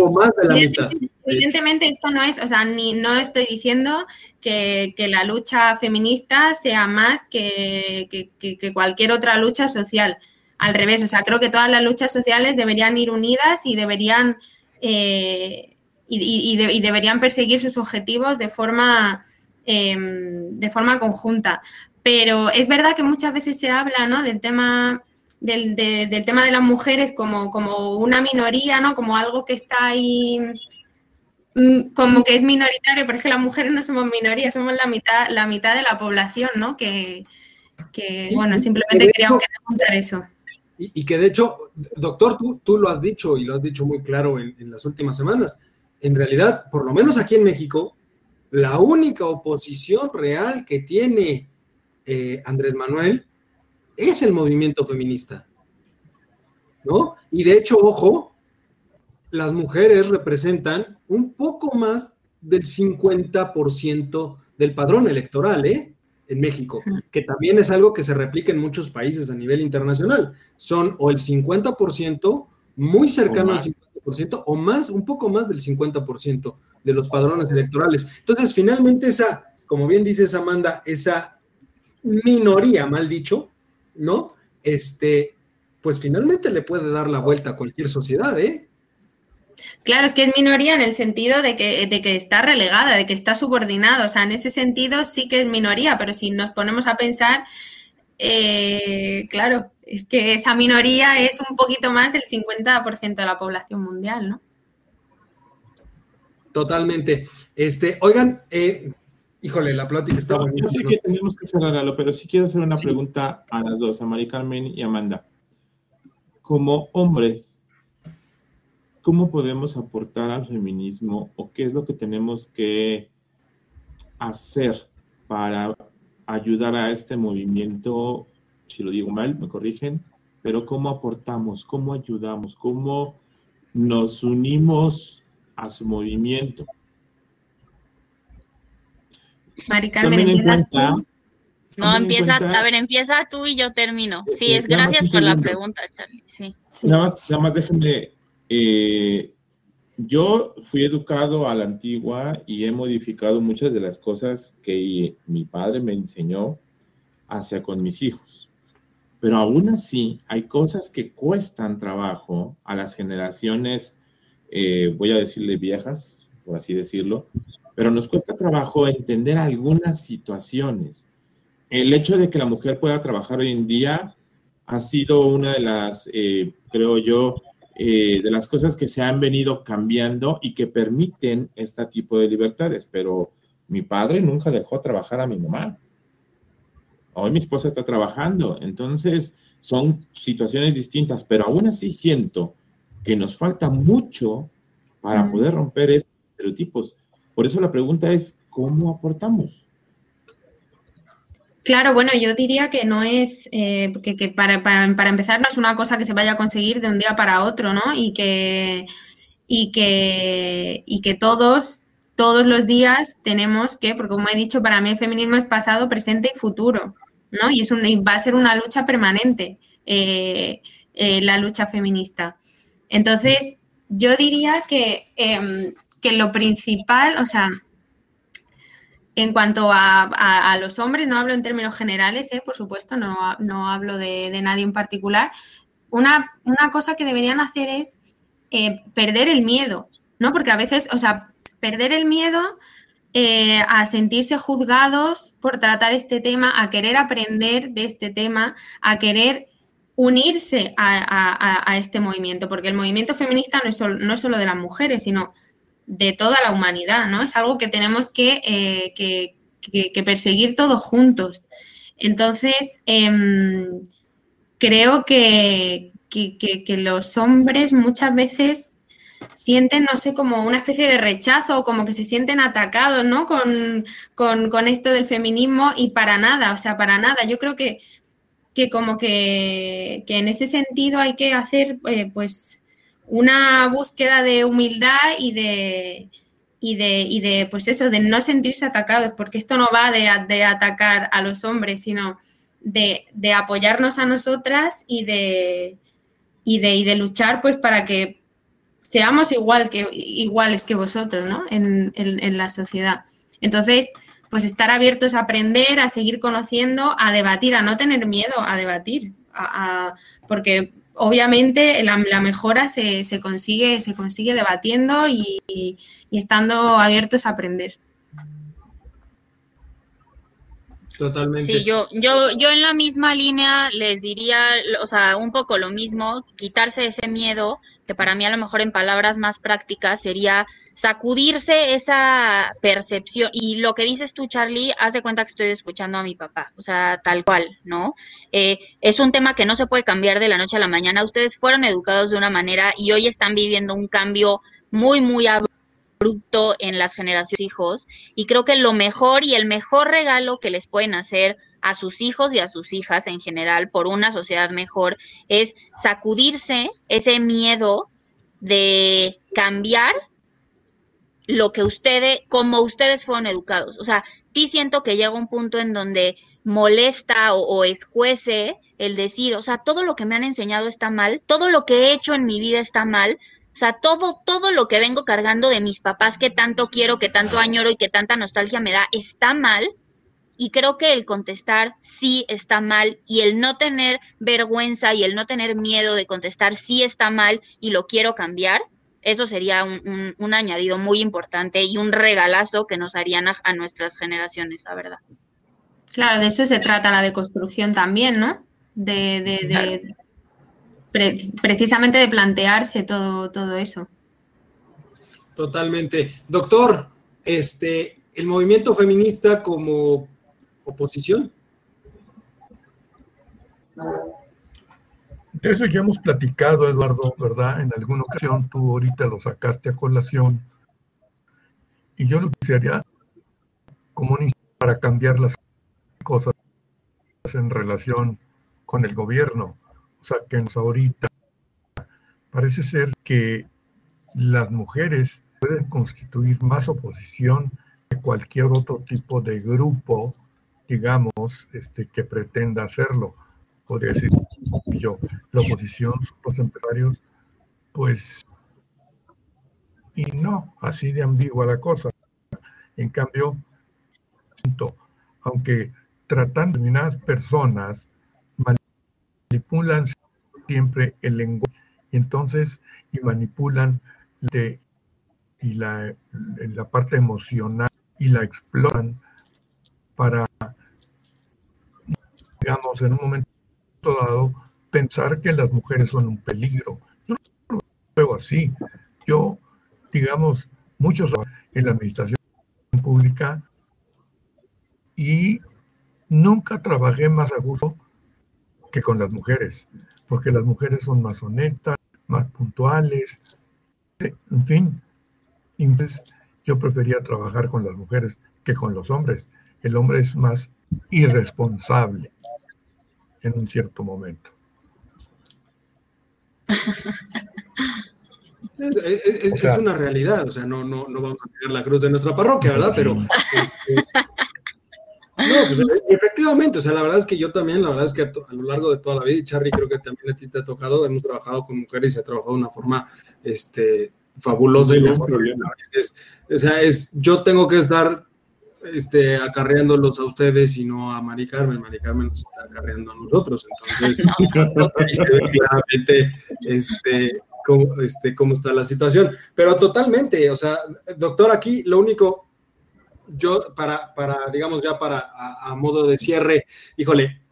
evidentemente, esto no es, o sea, ni no estoy diciendo que, la lucha feminista sea más que, cualquier otra lucha social. Al revés, o sea, creo que todas las luchas sociales deberían ir unidas y deberían eh, y, deberían perseguir sus objetivos de forma, em, de forma conjunta. Pero es verdad que muchas veces se habla ¿no? del tema del, del, tema de las mujeres como, como una minoría, ¿no? Como algo que está ahí, mm, como que es minoritario, pero es que las mujeres no somos minoría, somos la mitad, la mitad de la población, ¿no? Que, bueno, simplemente queríamos apuntar eso. Y, que de hecho, doctor, tú, tú lo has dicho y lo has dicho muy claro en, las últimas semanas. En realidad, por lo menos aquí en México, la única oposición real que tiene eh, Andrés Manuel es el movimiento feminista. ¿No? Y de hecho, ojo, las mujeres representan un poco más del 50% del padrón electoral, ¿eh? En México, que también es algo que se replica en muchos países a nivel internacional. Son o el 50%, muy cercano al 50%, o más, un poco más del 50% de los padrones electorales. Entonces, finalmente esa, como bien dices Amanda, esa minoría, mal dicho, ¿no? Este, pues finalmente le puede dar la vuelta a cualquier sociedad, ¿eh? Claro, es que es minoría en el sentido de que, de que está relegada, de que está subordinada. O sea, en ese sentido sí que es minoría, pero si nos ponemos a pensar, eh, claro, es que esa minoría es un poquito más del 50% de la población mundial, ¿no? Totalmente. Este, oigan, eh, Híjole, la plática está buena. Yo sé que tenemos que cerrarlo, pero sí quiero hacer una pregunta a las dos, a Mari Carmen y Amanda. Como hombres, ¿cómo podemos aportar al feminismo o qué es lo que tenemos que hacer para ayudar a este movimiento? Si lo digo mal, me corrigen, pero ¿cómo aportamos? ¿Cómo ayudamos? ¿Cómo nos unimos a su movimiento? Mari Carmen, ¿empiezas tú? No, empieza, a ver, empieza tú y yo termino. Sí, es gracias por la pregunta, Charlie. Sí. Nada, más, déjenme, eh, yo fui educado a la antigua y he modificado muchas de las cosas que mi padre me enseñó hacia con mis hijos. Pero aún así hay cosas que cuestan trabajo a las generaciones, eh, voy a decirle viejas, por así decirlo, pero nos cuesta trabajo entender algunas situaciones. El hecho de que la mujer pueda trabajar hoy en día ha sido una de las, eh, creo yo, eh, de las cosas que se han venido cambiando y que permiten este tipo de libertades, pero mi padre nunca dejó trabajar a mi mamá. Hoy mi esposa está trabajando, entonces son situaciones distintas, pero aún así siento que nos falta mucho para poder romper estos estereotipos. Por eso la pregunta es, ¿cómo aportamos? Claro, bueno, yo diría que no es, eh, que, para, para, empezar no es una cosa que se vaya a conseguir de un día para otro, ¿no? Y que, y que, y que todos, todos los días tenemos que, porque como he dicho, para mí el feminismo es pasado, presente y futuro, ¿no? Y, es un, va a ser una lucha permanente, eh, eh, la lucha feminista. Entonces, yo diría que em, que lo principal, o sea, en cuanto a, los hombres, no hablo en términos generales, ¿eh? por supuesto, no, hablo de, nadie en particular, una, cosa que deberían hacer es eh, perder el miedo, ¿no? Porque a veces, o sea, perder el miedo eh, a sentirse juzgados por tratar este tema, a querer aprender de este tema, a querer unirse a, este movimiento, porque el movimiento feminista no es, no es solo de las mujeres, sino de toda la humanidad, ¿no? Es algo que tenemos que, eh, perseguir todos juntos. Entonces, em, creo que, los hombres muchas veces sienten, no sé, como una especie de rechazo o como que se sienten atacados, ¿no? Con, esto del feminismo y para nada, o sea, para nada. Yo creo que, que como que, en ese sentido hay que hacer, eh, pues, una búsqueda de humildad y de, y de, y de, pues eso, de no sentirse atacados, porque esto no va de, de atacar a los hombres, sino de, de apoyarnos a nosotras y de, y de, y de luchar pues para que seamos igual que, iguales que vosotros, ¿no? En, en, la sociedad. Entonces, pues estar abiertos a aprender, a seguir conociendo, a debatir, a no tener miedo a debatir, a, porque obviamente la, mejora se, se, consigue, se consigue debatiendo y, y, estando abiertos a aprender. Totalmente. Sí, yo, yo, yo en la misma línea les diría, o sea, un poco lo mismo, quitarse ese miedo, que para mí a lo mejor en palabras más prácticas sería sacudirse esa percepción. Y lo que dices tú, Charlie, haz de cuenta que estoy escuchando a mi papá, o sea, tal cual, ¿no? Eh, es un tema que no se puede cambiar de la noche a la mañana. Ustedes fueron educados de una manera y hoy están viviendo un cambio muy, muy abrupto en las generaciones hijos y creo que lo mejor y el mejor regalo que les pueden hacer a sus hijos y a sus hijas en general por una sociedad mejor es sacudirse ese miedo de cambiar lo que ustedes, como ustedes fueron educados. O sea, sí siento que llega un punto en donde molesta o, escuece el decir, o sea, todo lo que me han enseñado está mal, todo lo que he hecho en mi vida está mal, o sea, todo, todo lo que vengo cargando de mis papás que tanto quiero, que tanto añoro y que tanta nostalgia me da, está mal. Y creo que el contestar sí está mal y el no tener vergüenza y el no tener miedo de contestar sí está mal y lo quiero cambiar, eso sería un, añadido muy importante y un regalazo que nos harían a, nuestras generaciones, la verdad. Claro, de eso se trata la deconstrucción también, ¿no? De, precisamente de plantearse todo, todo eso. Totalmente. Doctor, este, el movimiento feminista como oposición. De eso ya hemos platicado, Eduardo, ¿verdad? En alguna ocasión tú ahorita lo sacaste a colación. Y yo lo quisiera como un para cambiar las cosas en relación con el gobierno. O sea, que ahorita parece ser que las mujeres pueden constituir más oposición que cualquier otro tipo de grupo, digamos, este, que pretenda hacerlo podría decir yo, la oposición, los empresarios, pues, y no, así de ambigua la cosa. En cambio, aunque tratando determinadas personas, manipulan siempre el lenguaje, entonces, y manipulan de, y la, la parte emocional y la explotan para, digamos, en un momento dado pensar que las mujeres son un peligro. Yo no lo veo así. Yo, digamos, muchos en la administración pública y nunca trabajé más a gusto que con las mujeres, porque las mujeres son más honestas, más puntuales, en fin. Entonces, yo prefería trabajar con las mujeres que con los hombres. El hombre es más irresponsable en un cierto momento. Es, una realidad, o sea, no, no, no vamos a tirar la cruz de nuestra parroquia, ¿verdad? Pero este, no, pues efectivamente, o sea, la verdad es que yo también, la verdad es que a, lo largo de toda la vida, y Charlie, creo que también a ti te ha tocado, hemos trabajado con mujeres y se ha trabajado de una forma este, fabulosa. y o sea, es, yo tengo que estar este, acarreándolos a ustedes y no a Mari Carmen. Mari Carmen nos está acarreando a nosotros. Entonces, claramente este, cómo, este, cómo está la situación. Pero totalmente, o sea, doctor, aquí lo único, yo para, para digamos ya para a, modo de cierre, híjole,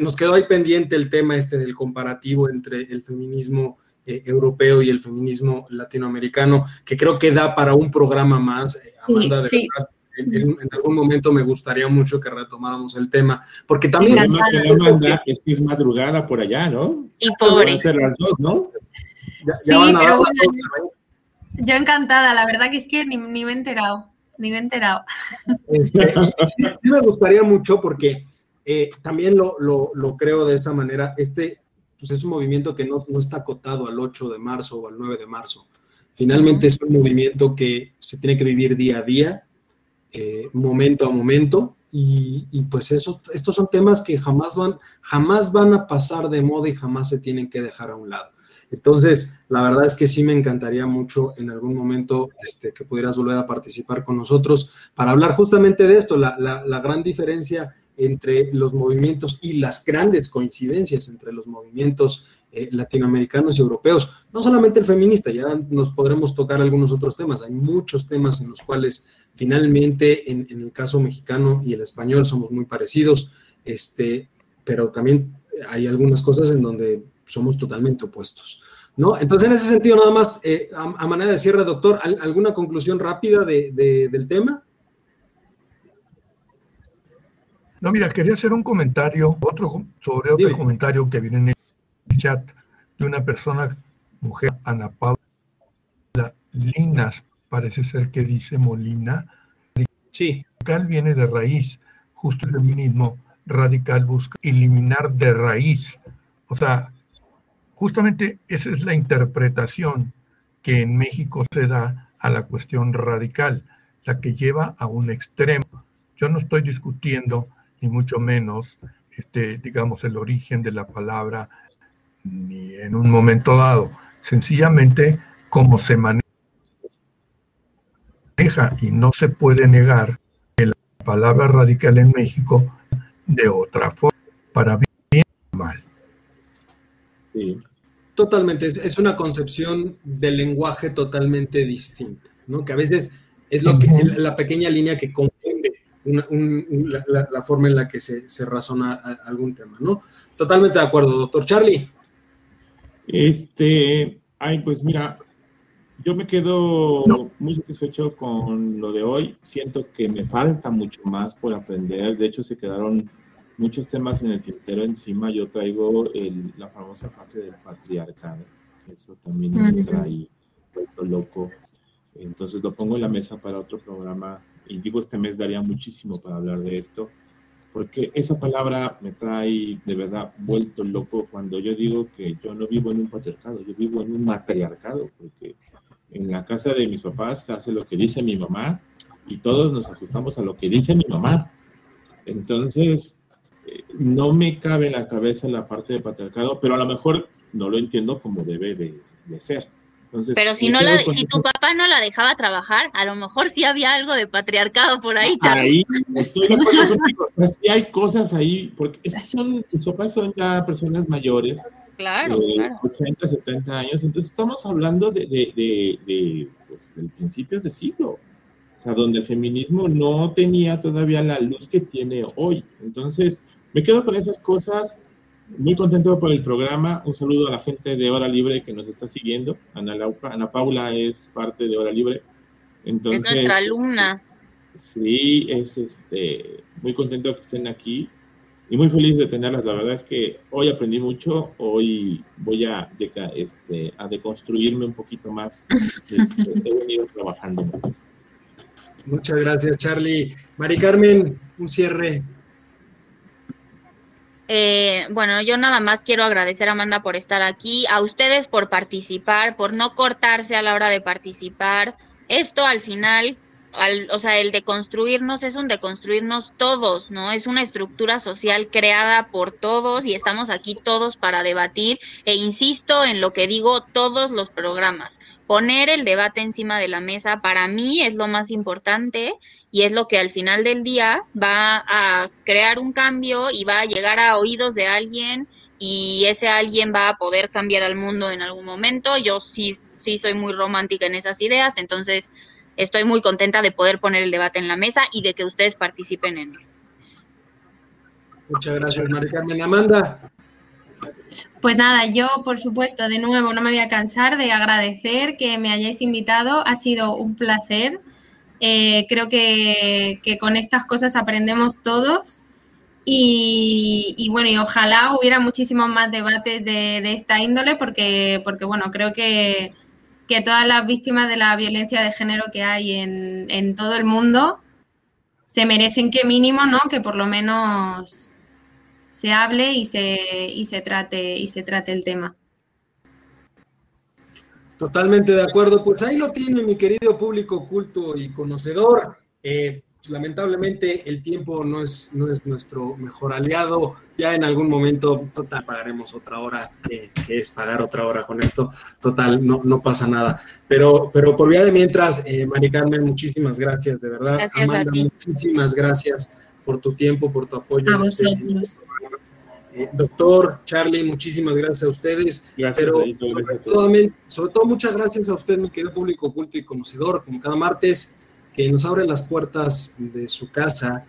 nos quedó ahí pendiente el tema este del comparativo entre el feminismo eh, europeo y el feminismo latinoamericano, que creo que da para un programa más. Eh, Amanda, de verdad, en, algún momento me gustaría mucho que retomáramos el tema, porque también... es que es madrugada por allá, ¿no? Y pobre. ser las dos, ¿no? sí, pero bueno, yo encantada, la verdad que es que ni, me he enterado, ni me he enterado. Este, sí, me gustaría mucho porque eh, también lo, lo, creo de esa manera, este pues es un movimiento que no, no está acotado al 8 de marzo o al 9 de marzo, Finalmente es un movimiento que se tiene que vivir día a día, eh, momento a momento, y, pues eso, estos son temas que jamás van, jamás van a pasar de moda y jamás se tienen que dejar a un lado. Entonces, la verdad es que sí me encantaría mucho en algún momento este, que pudieras volver a participar con nosotros para hablar justamente de esto, la, la gran diferencia entre los movimientos y las grandes coincidencias entre los movimientos eh, latinoamericanos y europeos. No solamente el feminista, ya nos podremos tocar algunos otros temas. Hay muchos temas en los cuales finalmente en, el caso mexicano y el español somos muy parecidos, este, pero también hay algunas cosas en donde somos totalmente opuestos. ¿No? Entonces, en ese sentido, nada más, eh, a, manera de cierre, doctor, ¿alguna conclusión rápida del tema? No, mira, quería hacer un comentario, otro sobre otro comentario que viene en el chat de una persona, mujer, Ana Paula Linas, parece ser que dice Molina. Sí. Radical viene de raíz, justo el feminismo radical busca eliminar de raíz. O sea, justamente esa es la interpretación que en México se da a la cuestión radical, la que lleva a un extremo. Yo no estoy discutiendo, ni mucho menos, este, digamos, el origen de la palabra ni en un momento dado, sencillamente como se maneja y no se puede negar que la palabra radical en México de otra forma, para bien o mal. Totalmente, es, una concepción del lenguaje totalmente distinta, ¿no? Que a veces es lo que, la pequeña línea que confunde la, forma en la que se, se razona algún tema, ¿no? Totalmente de acuerdo, doctor Charlie. Este, ay, pues mira, yo me quedo muy satisfecho con lo de hoy. Siento que me falta mucho más por aprender. De hecho, se quedaron muchos temas en el tintero encima. Yo traigo la famosa fase del patriarcado. Eso también me trae loco. Entonces lo pongo en la mesa para otro programa. Y digo, este mes daría muchísimo para hablar de esto porque esa palabra me trae de verdad vuelto loco cuando yo digo que yo no vivo en un patriarcado, yo vivo en un matriarcado, porque en la casa de mis papás se hace lo que dice mi mamá y todos nos ajustamos a lo que dice mi mamá. Entonces, eh, no me cabe en la cabeza la parte de patriarcado, pero a lo mejor no lo entiendo como debe de ser. Pero si no la, si tu papá no la dejaba trabajar, a lo mejor sí había algo de patriarcado por ahí, Ahí estoy de acuerdo contigo. sí hay cosas ahí, porque es que son, mis papás son ya personas mayores. Claro, de 80, 70 años. Entonces estamos hablando de, de, de, pues, del principios de siglo. O sea, donde el feminismo no tenía todavía la luz que tiene hoy. Entonces, me quedo con esas cosas muy contento por el programa. Un saludo a la gente de Hora Libre que nos está siguiendo. Ana, Ana Paula es parte de Hora Libre. Entonces, es nuestra alumna. Sí, es este, muy contento que estén aquí y muy feliz de tenerlas. La verdad es que hoy aprendí mucho. Hoy voy a, este, a deconstruirme un poquito más. He venido trabajando. Muchas gracias, Charlie. Mari Carmen, un cierre. Eh, bueno, yo nada más quiero agradecer a Amanda por estar aquí, a ustedes por participar, por no cortarse a la hora de participar. Esto al final o sea, el de construirnos es un de construirnos todos, ¿no? Es una estructura social creada por todos y estamos aquí todos para debatir e insisto en lo que digo todos los programas. Poner el debate encima de la mesa para mí es lo más importante y es lo que al final del día va a crear un cambio y va a llegar a oídos de alguien y ese alguien va a poder cambiar al mundo en algún momento. Yo sí, sí soy muy romántica en esas ideas, entonces estoy muy contenta de poder poner el debate en la mesa y de que ustedes participen en él. Muchas gracias, María Carmen. Amanda. Pues nada, yo por supuesto, de nuevo, no me voy a cansar de agradecer que me hayáis invitado. Ha sido un placer. Eh, creo que, con estas cosas aprendemos todos. Y, bueno, y ojalá hubiera muchísimos más debates de, de esta índole, porque, porque bueno, creo que, que todas las víctimas de la violencia de género que hay en, todo el mundo se merecen que mínimo, ¿no? Que por lo menos se hable y se, y se trate y se trate el tema. Totalmente de acuerdo. Pues ahí lo tiene mi querido público culto y conocedor. Eh, lamentablemente el tiempo no es, no es nuestro mejor aliado. Ya en algún momento, total, pagaremos otra hora, que es pagar otra hora con esto. Total, no, no pasa nada. Pero, pero por vía de mientras, eh, Mari Carmen, muchísimas gracias, de verdad. Gracias a ti. muchísimas gracias por tu tiempo, por tu apoyo. A Este- vosotros. eh, doctor, Charlie, muchísimas gracias a ustedes. Gracias, Pero sobre todo, sobre todo muchas gracias a usted, mi querido público oculto y conocedor, como cada martes, que nos abre las puertas de su casa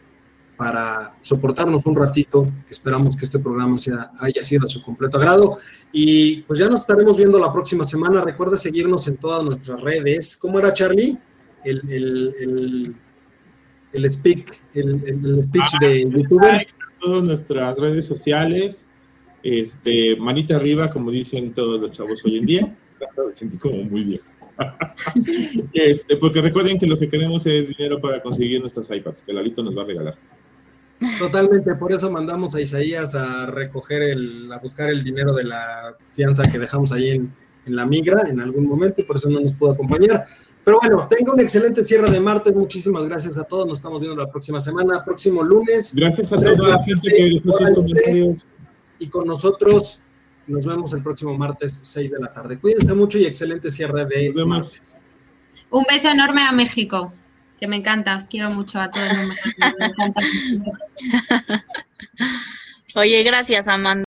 para soportarnos un ratito. Esperamos que este programa sea, haya sido a su completo agrado. Y pues ya nos estaremos viendo la próxima semana. Recuerda seguirnos en todas nuestras redes. ¿Cómo era, Charlie? El, el, el, el speak, el, speech de youtuber. Todas nuestras redes sociales. Este, manita arriba, como dicen todos los chavos hoy en día. Me sentí como muy bien. este, porque recuerden que lo que queremos es dinero para conseguir nuestras iPads, que Lalito nos va a regalar. Totalmente, por eso mandamos a Isaías a recoger el, a buscar el dinero de la fianza que dejamos ahí en, en la migra en algún momento y por eso no nos pudo acompañar. Pero bueno, tenga un excelente cierre de martes. Muchísimas gracias a todos. Nos estamos viendo la próxima semana, próximo lunes. Gracias a toda la gente que dejó sus comentarios. Y con nosotros nos vemos el próximo martes, 6 de la tarde. Cuídense mucho y excelente cierre de martes. Un beso enorme a México, que me encanta, os quiero mucho a todos los mexicanos. Me encanta. Oye, gracias, Amanda.